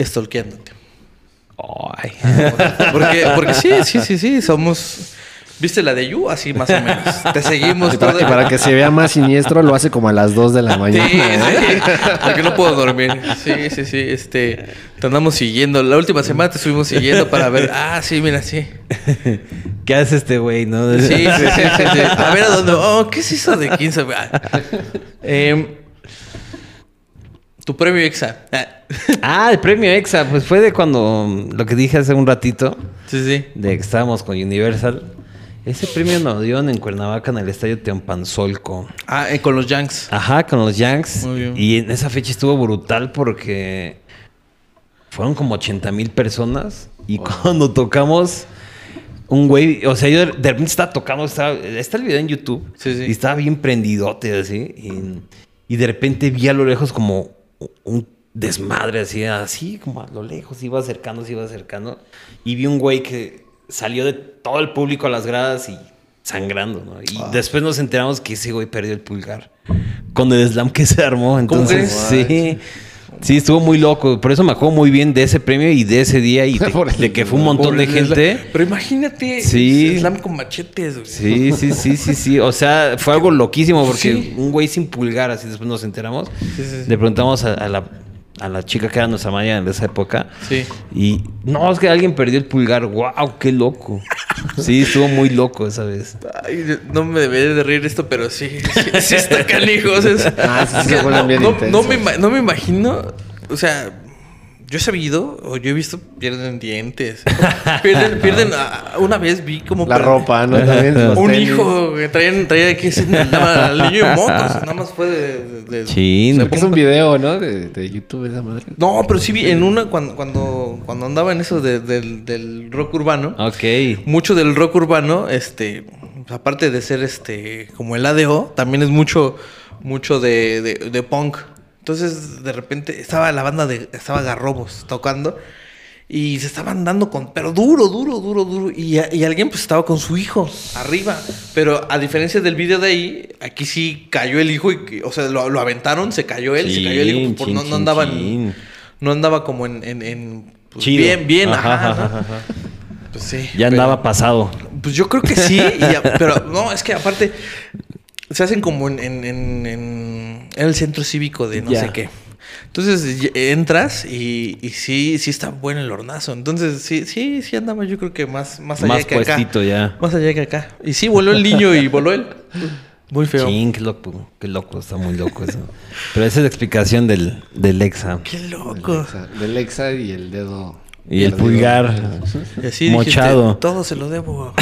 Speaker 2: stalkeándote.
Speaker 3: Ay.
Speaker 2: Porque, porque sí, sí, sí, sí, somos. ¿Viste la de You? Así más o menos. *laughs* Te seguimos
Speaker 1: Y para,
Speaker 2: todo.
Speaker 1: y para que se vea más siniestro, lo hace como a las 2 de la
Speaker 2: Sí,
Speaker 1: mañana.
Speaker 2: sí, porque no puedo dormir. Sí, sí, sí, este, te andamos siguiendo. La última semana te estuvimos siguiendo para ver, ah, sí, mira, sí. *laughs*
Speaker 3: ¿Qué hace este güey, no?
Speaker 2: Sí, sí, sí, sí, sí. A ver a dónde, oh, ¿qué es eso de 15? Ah. Em, tu premio EXA. Ah.
Speaker 3: Ah, el premio EXA, pues fue de cuando lo que dije hace un ratito,
Speaker 2: Sí, sí.
Speaker 3: de que estábamos con Universal. Ese premio nos dieron en Cuernavaca en el estadio Teompanzolco.
Speaker 2: Ah, eh, con los Yanks.
Speaker 3: Ajá, con los Yanks.
Speaker 2: Muy bien.
Speaker 3: Y en esa fecha estuvo brutal porque fueron como 80 mil personas. Y cuando tocamos, un güey, o sea, yo de de repente estaba tocando, estaba, está el video en YouTube.
Speaker 2: Sí, sí.
Speaker 3: Y estaba bien prendidote así. Y, y de repente vi a lo lejos como un desmadre así, así como a lo lejos, iba acercando, se iba acercando. Y vi un güey que salió de todo el público a las gradas y sangrando, ¿no? Y después nos enteramos que ese güey perdió el pulgar con el slam que se armó.
Speaker 2: ¿Cómo
Speaker 3: Entonces, sí. Sí, estuvo muy loco. Por eso me acuerdo muy bien de ese premio y de ese día y *laughs* de, que fue un montón de gente.
Speaker 2: Pero imagínate,
Speaker 3: Sí.
Speaker 2: slam con machetes. güey.
Speaker 3: Sí, sí, sí, sí, sí. O sea, fue algo loquísimo porque
Speaker 2: Sí.
Speaker 3: un güey sin pulgar, así después nos enteramos.
Speaker 2: Sí, sí, sí.
Speaker 3: Le preguntamos a, a la, a la chica que era nuestra manager en esa época.
Speaker 2: Sí.
Speaker 3: Y no, es que alguien perdió el pulgar. ¡Wow! ¡Qué loco! *laughs* Sí, estuvo muy loco esa vez.
Speaker 2: Ay, no me debería de reír esto, pero sí, sí, sí está *laughs* canijo. o sea, es-
Speaker 1: Ah, sí,
Speaker 2: es
Speaker 1: se
Speaker 2: que no, me, no me imagino, o sea, yo he sabido, o yo he visto, pierden dientes. *laughs* pierden, pierden, ah, una vez vi como...
Speaker 1: La ropa, ¿no? También
Speaker 2: Un
Speaker 1: tenis.
Speaker 2: hijo, güey, traían, traía que se nada, al niño de mocos, nada más fue de... de- de-
Speaker 3: Chin.
Speaker 2: o sea,
Speaker 1: Porque es un video, ¿no? De, de YouTube esa madre.
Speaker 2: No, pero sí vi en una, cuando, cuando, cuando andaba en eso de- del, del rock urbano,
Speaker 3: Ok.
Speaker 2: mucho del rock urbano, este, aparte de ser este, como el ADO, también es mucho, mucho de, de- de punk. Entonces, de repente, estaba la banda de, estaba Garrobos tocando y se estaban dando con, pero duro, duro, duro, duro. Y, y alguien pues estaba con su hijo arriba. Pero a diferencia del video de ahí, aquí sí cayó el hijo y, o sea, lo, lo aventaron, se cayó él, se cayó el hijo, pues,
Speaker 3: Chin,
Speaker 2: no, no andaba en- no andaba como en, en, en, pues, bien, bien,
Speaker 3: Ajá,
Speaker 2: ajá,
Speaker 3: ajá,
Speaker 2: ¿no?
Speaker 3: ajá.
Speaker 2: Pues sí.
Speaker 3: Ya
Speaker 2: pero-
Speaker 3: andaba pasado.
Speaker 2: pues yo creo que sí, y ya- pero no, es que aparte se hacen como en, en- en- en- en el centro cívico de no sé qué. Entonces entras y, y sí, sí está bueno el hornazo. Entonces sí, sí, sí andaba yo creo que más, más allá
Speaker 3: Más
Speaker 2: que
Speaker 3: puestito
Speaker 2: acá.
Speaker 3: ya.
Speaker 2: Más allá que acá. Y sí, voló el niño y voló él. *laughs* Muy feo.
Speaker 3: Chin, qué loco. Qué loco, está muy loco eso. Pero esa es la explicación del, del EXA.
Speaker 2: Qué
Speaker 1: Del
Speaker 2: loco.
Speaker 1: Lexa, del Lexa y el dedo.
Speaker 3: Y el pulgar.
Speaker 2: Y así
Speaker 3: Mochado.
Speaker 2: dijiste, todo se lo debo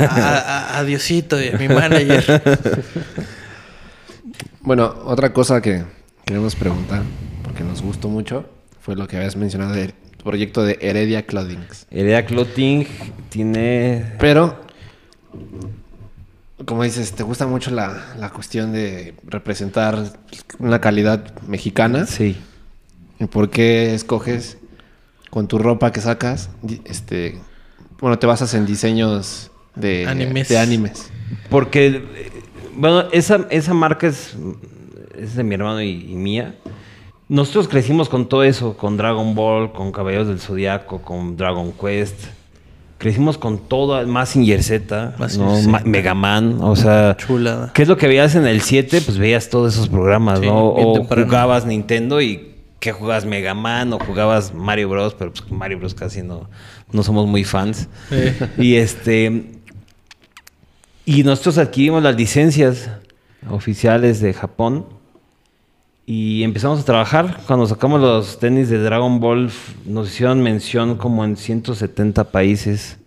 Speaker 2: a, a- a Diosito y a mi manager. *laughs*
Speaker 1: Bueno, otra cosa que queremos preguntar, porque nos gustó mucho, fue lo que habías mencionado del proyecto de Heredia Clothings.
Speaker 3: Heredia Clothing tiene.
Speaker 1: Pero, como dices, te gusta mucho la, la cuestión de representar una calidad mexicana.
Speaker 3: Sí.
Speaker 1: ¿Y por qué escoges con tu ropa que sacas? Este, bueno, te basas en diseños de
Speaker 2: Animes.
Speaker 1: de animes.
Speaker 3: Porque, eh, bueno, esa, esa marca es, es de mi hermano y, y mía. Nosotros crecimos con todo eso, con Dragon Ball, con Caballeros del Zodiaco, con Dragon Quest. Crecimos con todo, Mazinger Z, ¿no? Ma- Mega Man, o sea...
Speaker 2: Chulada.
Speaker 3: ¿Qué es lo que veías en el 7? Pues veías todos esos programas,
Speaker 2: Sí,
Speaker 3: ¿no? O
Speaker 2: temprano.
Speaker 3: jugabas Nintendo y que jugabas Mega Man o jugabas Mario Bros, pero pues Mario Bros casi no, no somos muy fans.
Speaker 2: Eh.
Speaker 3: Y este. Y nosotros adquirimos las licencias oficiales de Japón. Y empezamos a trabajar. Cuando sacamos los tenis de Dragon Ball, nos hicieron mención como en 170 países.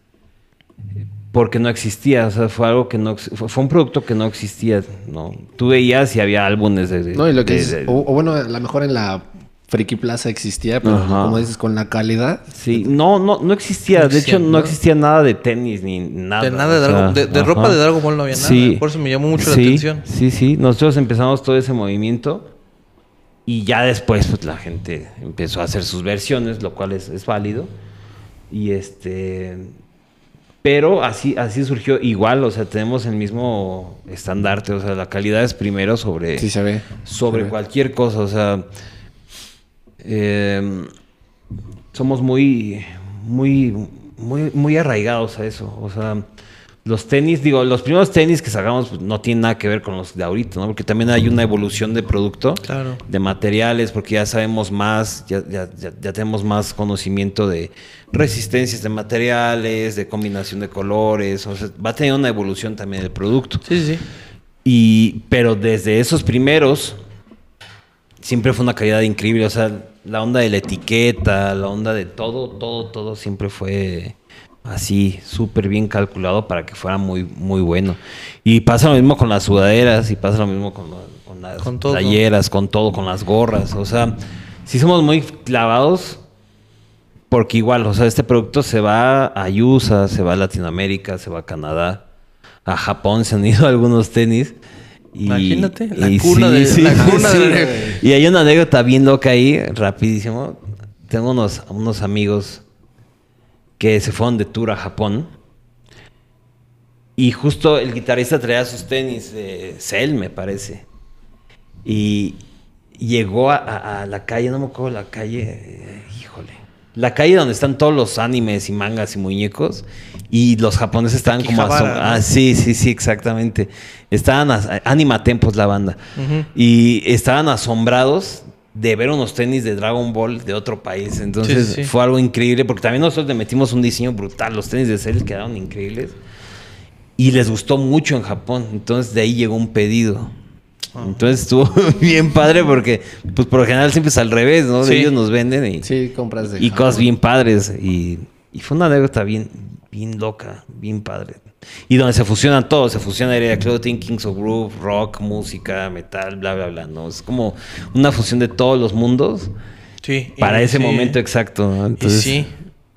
Speaker 3: Porque no existía. O sea, fue algo que no fue, fue un producto que no existía. ¿no? Tú veías y había álbumes de. de-
Speaker 1: No, y lo que
Speaker 3: de-
Speaker 1: es,
Speaker 3: de-
Speaker 1: o, o bueno, a lo mejor en la Friki Plaza existía, pero
Speaker 3: Ajá.
Speaker 1: como dices, con la calidad.
Speaker 3: Sí, no, no, no existía.
Speaker 2: No
Speaker 3: de hecho, no
Speaker 2: ¿no?
Speaker 3: existía nada de tenis ni nada.
Speaker 2: De nada de, Dragon- de, ropa de Dragon Ball no había nada.
Speaker 3: Sí.
Speaker 2: Por eso me llamó mucho la atención.
Speaker 3: Sí, sí. Nosotros empezamos todo ese movimiento y ya después pues la gente empezó a hacer sus versiones, lo cual es, es válido. Y este... Pero así, así surgió igual, o sea, tenemos el mismo estandarte, o sea, la calidad es primero sobre,
Speaker 1: Sí se ve.
Speaker 3: sobre
Speaker 1: Se ve.
Speaker 3: cualquier cosa, o sea, eh, somos muy, muy, muy, muy arraigados a eso, o sea, los tenis, digo, los primeros tenis que sacamos pues, no tienen nada que ver con los de ahorita, ¿no? Porque también hay una evolución de producto,
Speaker 2: Claro.
Speaker 3: de materiales, porque ya sabemos más, ya, ya, ya, ya tenemos más conocimiento de resistencias de materiales, de combinación de colores, o sea, va a tener una evolución también el producto.
Speaker 2: Sí, sí, sí.
Speaker 3: Y, pero desde esos primeros, siempre fue una calidad increíble. O sea, la onda de la etiqueta, la onda de todo, todo, todo siempre fue así, súper bien calculado para que fuera muy, muy bueno. Y pasa lo mismo con las sudaderas, y pasa lo mismo con, con las
Speaker 2: Con
Speaker 3: playeras, con todo, con las gorras. O sea, sí somos muy clavados. Porque igual, o sea, este producto se va a USA, se va a Latinoamérica, se va a Canadá, a Japón se han ido *laughs* algunos tenis. Y,
Speaker 2: Imagínate, la
Speaker 3: y
Speaker 2: cuna de- la cuna
Speaker 3: sí.
Speaker 2: de-
Speaker 3: Y hay una anécdota bien loca ahí, rapidísimo. Tengo unos, unos amigos que se fueron de tour a Japón. Y justo el guitarrista traía sus tenis de Cell, me parece. Y llegó a, a- a la calle, no me acuerdo la calle, eh. La calle donde están todos los animes y mangas y muñecos. Y los japoneses estaban como
Speaker 2: Akihabara,
Speaker 3: asom-
Speaker 2: ¿no?
Speaker 3: Ah, sí, sí, sí, exactamente. Estaban as- Anima Tempos la banda. Y estaban asombrados de ver unos tenis de Dragon Ball de otro país. Entonces
Speaker 2: Sí, sí, sí.
Speaker 3: fue algo increíble porque también nosotros le metimos un diseño brutal. Los tenis de Cell quedaron increíbles. Y les gustó mucho en Japón. Entonces de ahí llegó un pedido. Entonces estuvo *laughs* bien padre porque, pues por lo general siempre es al revés, ¿no? De
Speaker 2: Sí.
Speaker 3: ellos nos venden y,
Speaker 1: Sí, compras de
Speaker 3: y cosas bien padres. Y, y fue una anécdota bien, bien loca, bien padre. Y donde se fusionan todos, se fusiona Area Clothing, Kings of Groove, rock, música, metal, bla, bla, bla, ¿no? Es como una fusión de todos los mundos
Speaker 2: Sí.
Speaker 3: para
Speaker 2: y
Speaker 3: ese
Speaker 2: sí.
Speaker 3: momento exacto. ¿no? Entonces,
Speaker 2: sí.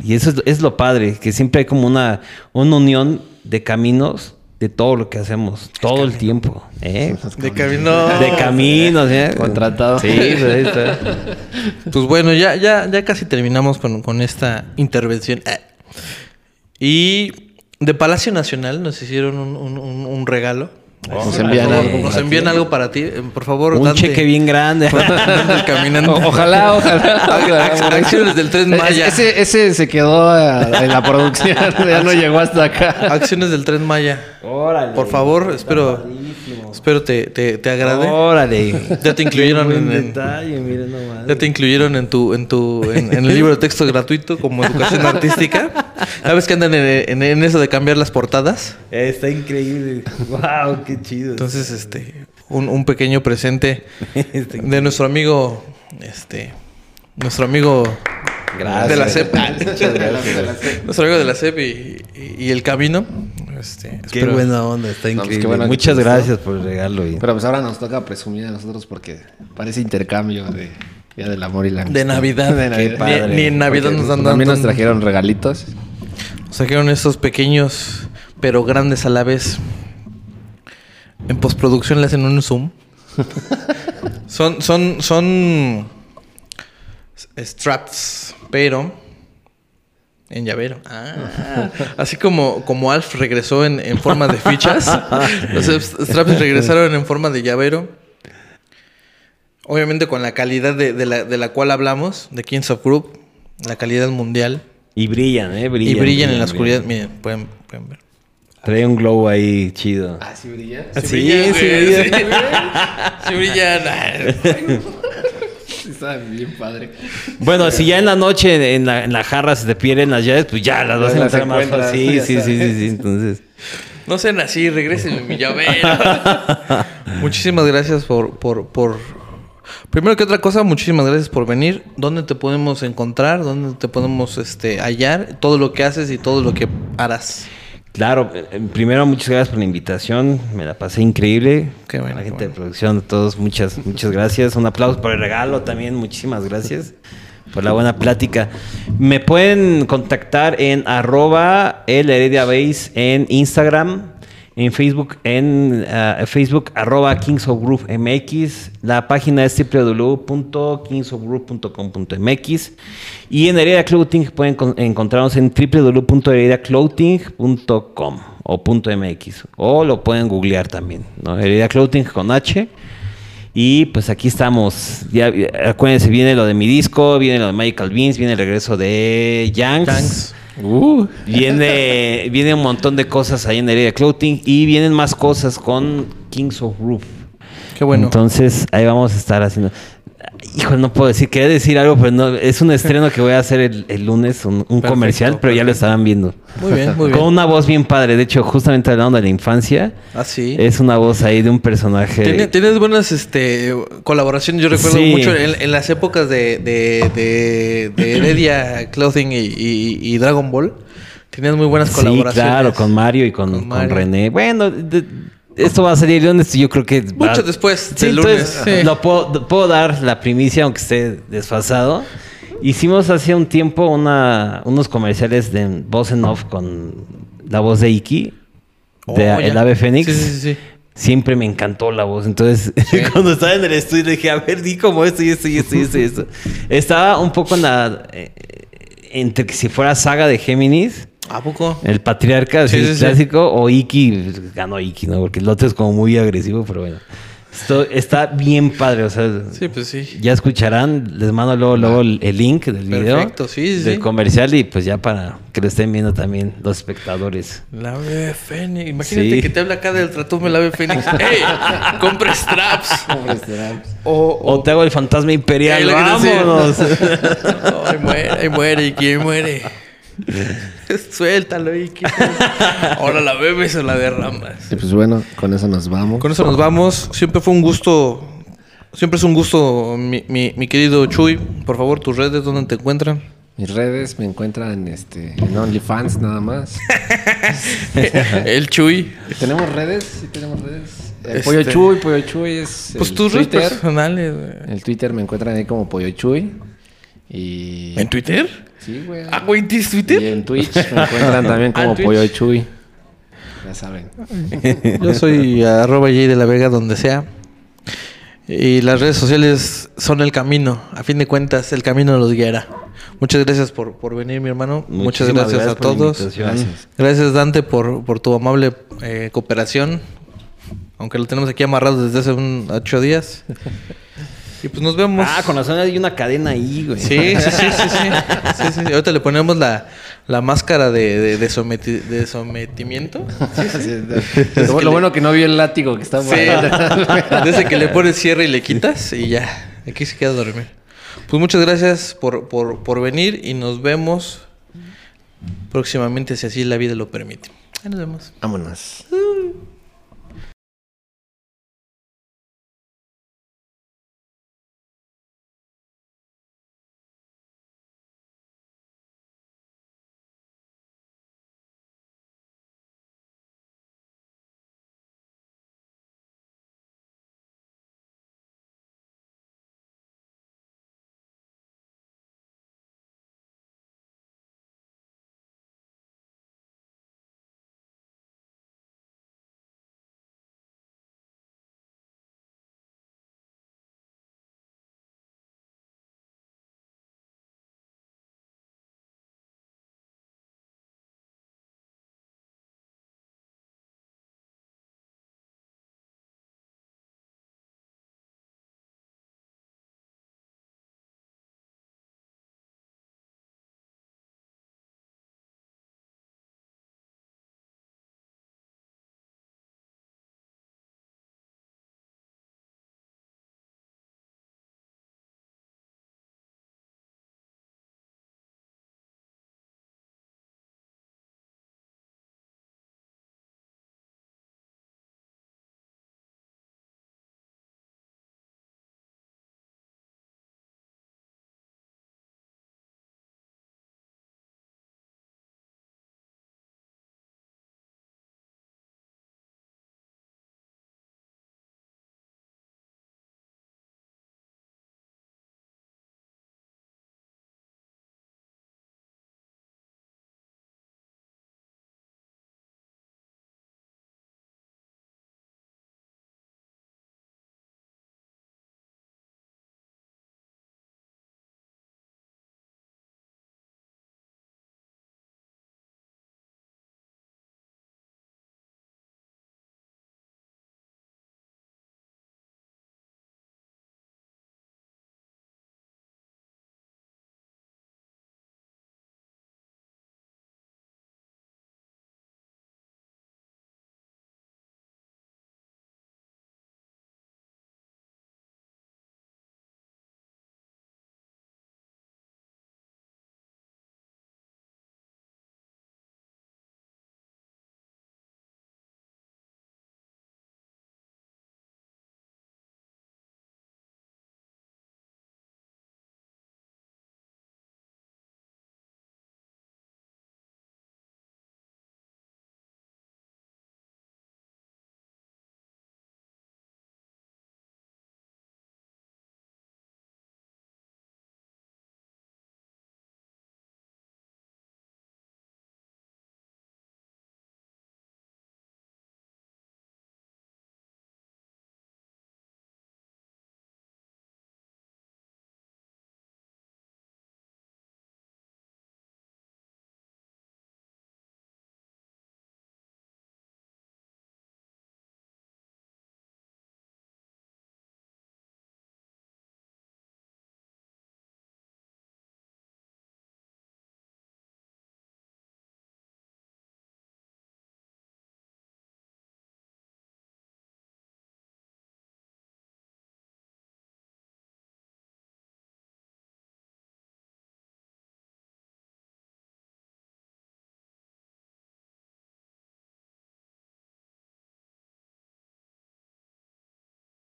Speaker 3: Y eso es, es lo padre, que siempre hay como una, una unión de caminos de todo lo que hacemos, todo el tiempo. ¿eh?
Speaker 2: De camino.
Speaker 3: De caminos, ¿eh?
Speaker 1: Contratado.
Speaker 3: Sí, pues ahí está. *laughs*
Speaker 2: Pues bueno, ya, ya, ya casi terminamos con, con esta intervención. Eh. Y de Palacio Nacional nos hicieron un, un- un- un
Speaker 1: Nos envían algo.
Speaker 2: Nos envían algo para ti. Eh, Por favor,
Speaker 3: Un
Speaker 2: Dante.
Speaker 3: cheque bien grande. *laughs*
Speaker 2: Dante caminando.
Speaker 1: O- ojalá, ojalá. *laughs*
Speaker 2: Ac- Acciones del Tren Maya.
Speaker 1: Ese, ese se quedó ah, en la producción, *laughs* ya no llegó hasta acá.
Speaker 2: Acciones del Tren Maya.
Speaker 3: Órale.
Speaker 2: Por favor, espero. Espero te, te, te agrade.
Speaker 3: Órale.
Speaker 2: Ya te incluyeron en,
Speaker 3: detalle, miren nomás.
Speaker 2: ya te incluyeron en tu, en tu, en, en el libro de texto gratuito como educación *laughs* artística. ¿Sabes que andan en, en- en eso de cambiar las portadas?
Speaker 3: Está increíble. Wow, qué chido.
Speaker 2: Entonces, este, un, un pequeño presente de nuestro amigo, este, nuestro amigo
Speaker 3: Gracias.
Speaker 2: de la CEP. Nuestro amigo de la CEP y, y- y el camino. Este,
Speaker 3: Qué
Speaker 2: espero-
Speaker 3: buena onda, está
Speaker 1: No, pues,
Speaker 3: increíble.
Speaker 1: qué bueno que
Speaker 3: Muchas gracias por el regalo. y-
Speaker 1: Pero pues ahora nos toca presumir a nosotros porque parece intercambio de Día del Amor y la
Speaker 2: De
Speaker 1: Amistad.
Speaker 2: Navidad.
Speaker 1: De
Speaker 2: Qué
Speaker 1: Navidad.
Speaker 3: padre.
Speaker 2: Ni, ni en Navidad
Speaker 1: Porque,
Speaker 2: nos
Speaker 1: pues,
Speaker 2: dan
Speaker 1: También nos trajeron regalitos.
Speaker 2: Sacaron estos pequeños, pero grandes a la vez. En postproducción le hacen un zoom. *laughs* son, son, son. straps, pero en llavero. Ah, *laughs* así como, como Alf regresó en, en forma de fichas, *laughs* los straps regresaron en forma de llavero. Obviamente con la calidad de, de la, de la cual hablamos, de Kings of Group, la calidad mundial.
Speaker 3: Y brillan, ¿eh?
Speaker 2: y brillan, en la oscuridad. Miren, pueden, pueden ver.
Speaker 3: Trae un glow ahí chido.
Speaker 1: Ah, sí brilla.
Speaker 3: Sí, sí,
Speaker 2: brillan, güey,
Speaker 3: brillan.
Speaker 2: Sí, brillan.
Speaker 1: Sí, *laughs* está bien padre.
Speaker 3: Bueno, si ya en la noche en la, en la jarra se te pierden las llaves, pues ya las vas a encontrar más fácil. Sí, sí, sí. Entonces,
Speaker 2: No sean así, regresen mi llavero. *laughs* muchísimas gracias por, por, por... Primero que otra cosa, muchísimas gracias por venir. ¿Dónde te podemos encontrar? ¿Dónde te podemos este, hallar? Todo lo que haces y todo lo que harás.
Speaker 3: Claro, eh, primero muchas gracias por la invitación. Me la pasé increíble.
Speaker 2: Qué bueno,
Speaker 3: la gente de producción, a todos, muchas, muchas gracias. Un aplauso por el regalo también. Muchísimas gracias por la buena plática. Me pueden contactar en arroba el en Instagram. En Facebook, en ah, Facebook, arroba Kings of Group MX. La página es www.kingsofgroup.com.mx. Y en Heredia Clothing pueden con- encontrarnos en www.herediaclothing.com o .mx. O lo pueden googlear también, ¿no? Heredia Clothing con H. Y pues aquí estamos. Ya, acuérdense, viene lo de mi disco, viene lo de Michael Beans, viene el regreso de Yanks.
Speaker 2: Yanks.
Speaker 3: Uh, viene, viene un montón de cosas ahí en Heredia Clothing y vienen más cosas con Kings of Roof.
Speaker 2: Qué bueno.
Speaker 3: Entonces ahí vamos a estar haciendo. Híjole, no puedo decir, quería decir algo, pero no, es un estreno que voy a hacer el, el lunes, un, un
Speaker 2: Perfecto,
Speaker 3: comercial, pero ya lo estarán viendo.
Speaker 2: muy bien, muy bien.
Speaker 3: Con una voz bien padre, de hecho, justamente hablando de la infancia,
Speaker 2: Ah, sí.
Speaker 3: es una voz ahí de un personaje.
Speaker 2: Tiene- Tienes buenas este, colaboraciones. Yo recuerdo
Speaker 3: Sí.
Speaker 2: mucho en, en las épocas de, de, de, de Heredia Clothing y, y- y Dragon Ball. Tenías muy buenas
Speaker 3: Sí,
Speaker 2: colaboraciones.
Speaker 3: claro, con Mario y con,
Speaker 2: Con
Speaker 3: con
Speaker 2: Mario.
Speaker 3: René. Bueno, de- esto va a salir el lunes, yo creo que... va-
Speaker 2: Mucho después
Speaker 3: Sí,
Speaker 2: del
Speaker 3: entonces,
Speaker 2: lunes. Sí.
Speaker 3: Lo puedo, puedo dar la primicia, aunque esté desfasado. Hicimos hace un tiempo una, unos comerciales de voz en off con la voz de Iki, de
Speaker 2: Oh,
Speaker 3: El. Ave Fénix.
Speaker 2: Sí, sí, sí, sí.
Speaker 3: Siempre me encantó la voz. Entonces, *laughs* cuando estaba en el estudio, dije, a ver, di como esto y esto y esto y esto y esto. *laughs* Estaba un poco en la... eh, entre que si fuera saga de Géminis...
Speaker 2: ¿A poco?
Speaker 3: El patriarca,
Speaker 2: Sí,
Speaker 3: así,
Speaker 2: sí, sí.
Speaker 3: clásico, o Iki, ganó Iki, ¿no? Porque el otro es como muy agresivo, pero bueno. Esto está bien padre, o sea,
Speaker 2: Sí, pues sí.
Speaker 3: ya escucharán, les mando luego, luego el, el link del video.
Speaker 2: Perfecto, sí, sí,
Speaker 3: Del
Speaker 2: sí.
Speaker 3: comercial y pues ya para que lo estén viendo también los espectadores.
Speaker 2: La ave Fénix. Imagínate
Speaker 3: Sí.
Speaker 2: que te habla acá del tratume la ave Fénix. *laughs* ¡Ey! ¡Compre straps! O,
Speaker 3: O te hago el fantasma imperial, vámonos. *laughs*
Speaker 2: Ay, muere, ay, muere. ¿Y quién muere? *laughs* Suéltalo, Iki. Ahora la bebes o la derramas.
Speaker 1: Y pues bueno, con eso nos vamos.
Speaker 2: Con eso nos vamos. Siempre fue un gusto. Siempre es un gusto, mi, mi- mi querido Chuy. Por favor, tus redes, ¿dónde te encuentran?
Speaker 1: Mis redes me encuentran este, en OnlyFans nada más. *laughs*
Speaker 2: El Chuy.
Speaker 1: ¿Tenemos redes? Sí, tenemos redes. El
Speaker 2: Este-
Speaker 1: Pollo Chuy, Pollo Chuy es.
Speaker 2: Pues
Speaker 1: el
Speaker 2: tus redes
Speaker 1: Twitter.
Speaker 2: personales. güey.
Speaker 1: En el Twitter me encuentran ahí como Pollo Chuy. Y.
Speaker 2: ¿En Twitter?
Speaker 1: Sí, güey.
Speaker 2: Ah, güey, ¿tienes
Speaker 1: Y
Speaker 2: Twitter?
Speaker 1: en Twitch me encuentran también *laughs*
Speaker 2: Ah,
Speaker 1: como. Pollo Chuy. Ya saben. *laughs*
Speaker 2: Yo soy arroba Jay de la Vega donde sea. Y las redes sociales son el camino. A fin de cuentas, el camino los guiará. Muchas gracias por, por venir, mi hermano. Muchas gracias, a todos.
Speaker 1: Gracias,
Speaker 2: Dante, por, por tu amable eh, cooperación. Aunque lo tenemos aquí amarrado desde hace un ocho días. *laughs* Y pues nos vemos.
Speaker 3: Ah, con razón hay una cadena ahí, güey.
Speaker 2: Sí, sí, sí, sí, sí. Sí, sí, sí. Ahorita le ponemos la, la máscara de, de, de someti- de sometimiento. *laughs*
Speaker 1: Lo, lo bueno que no vio el látigo que está
Speaker 2: Sí. *laughs* Desde que le pones cierre y le quitas y ya. Aquí se queda a dormir. Pues muchas gracias por, por, por venir y nos vemos próximamente si así la vida lo permite. Ahí nos vemos.
Speaker 1: Vámonos.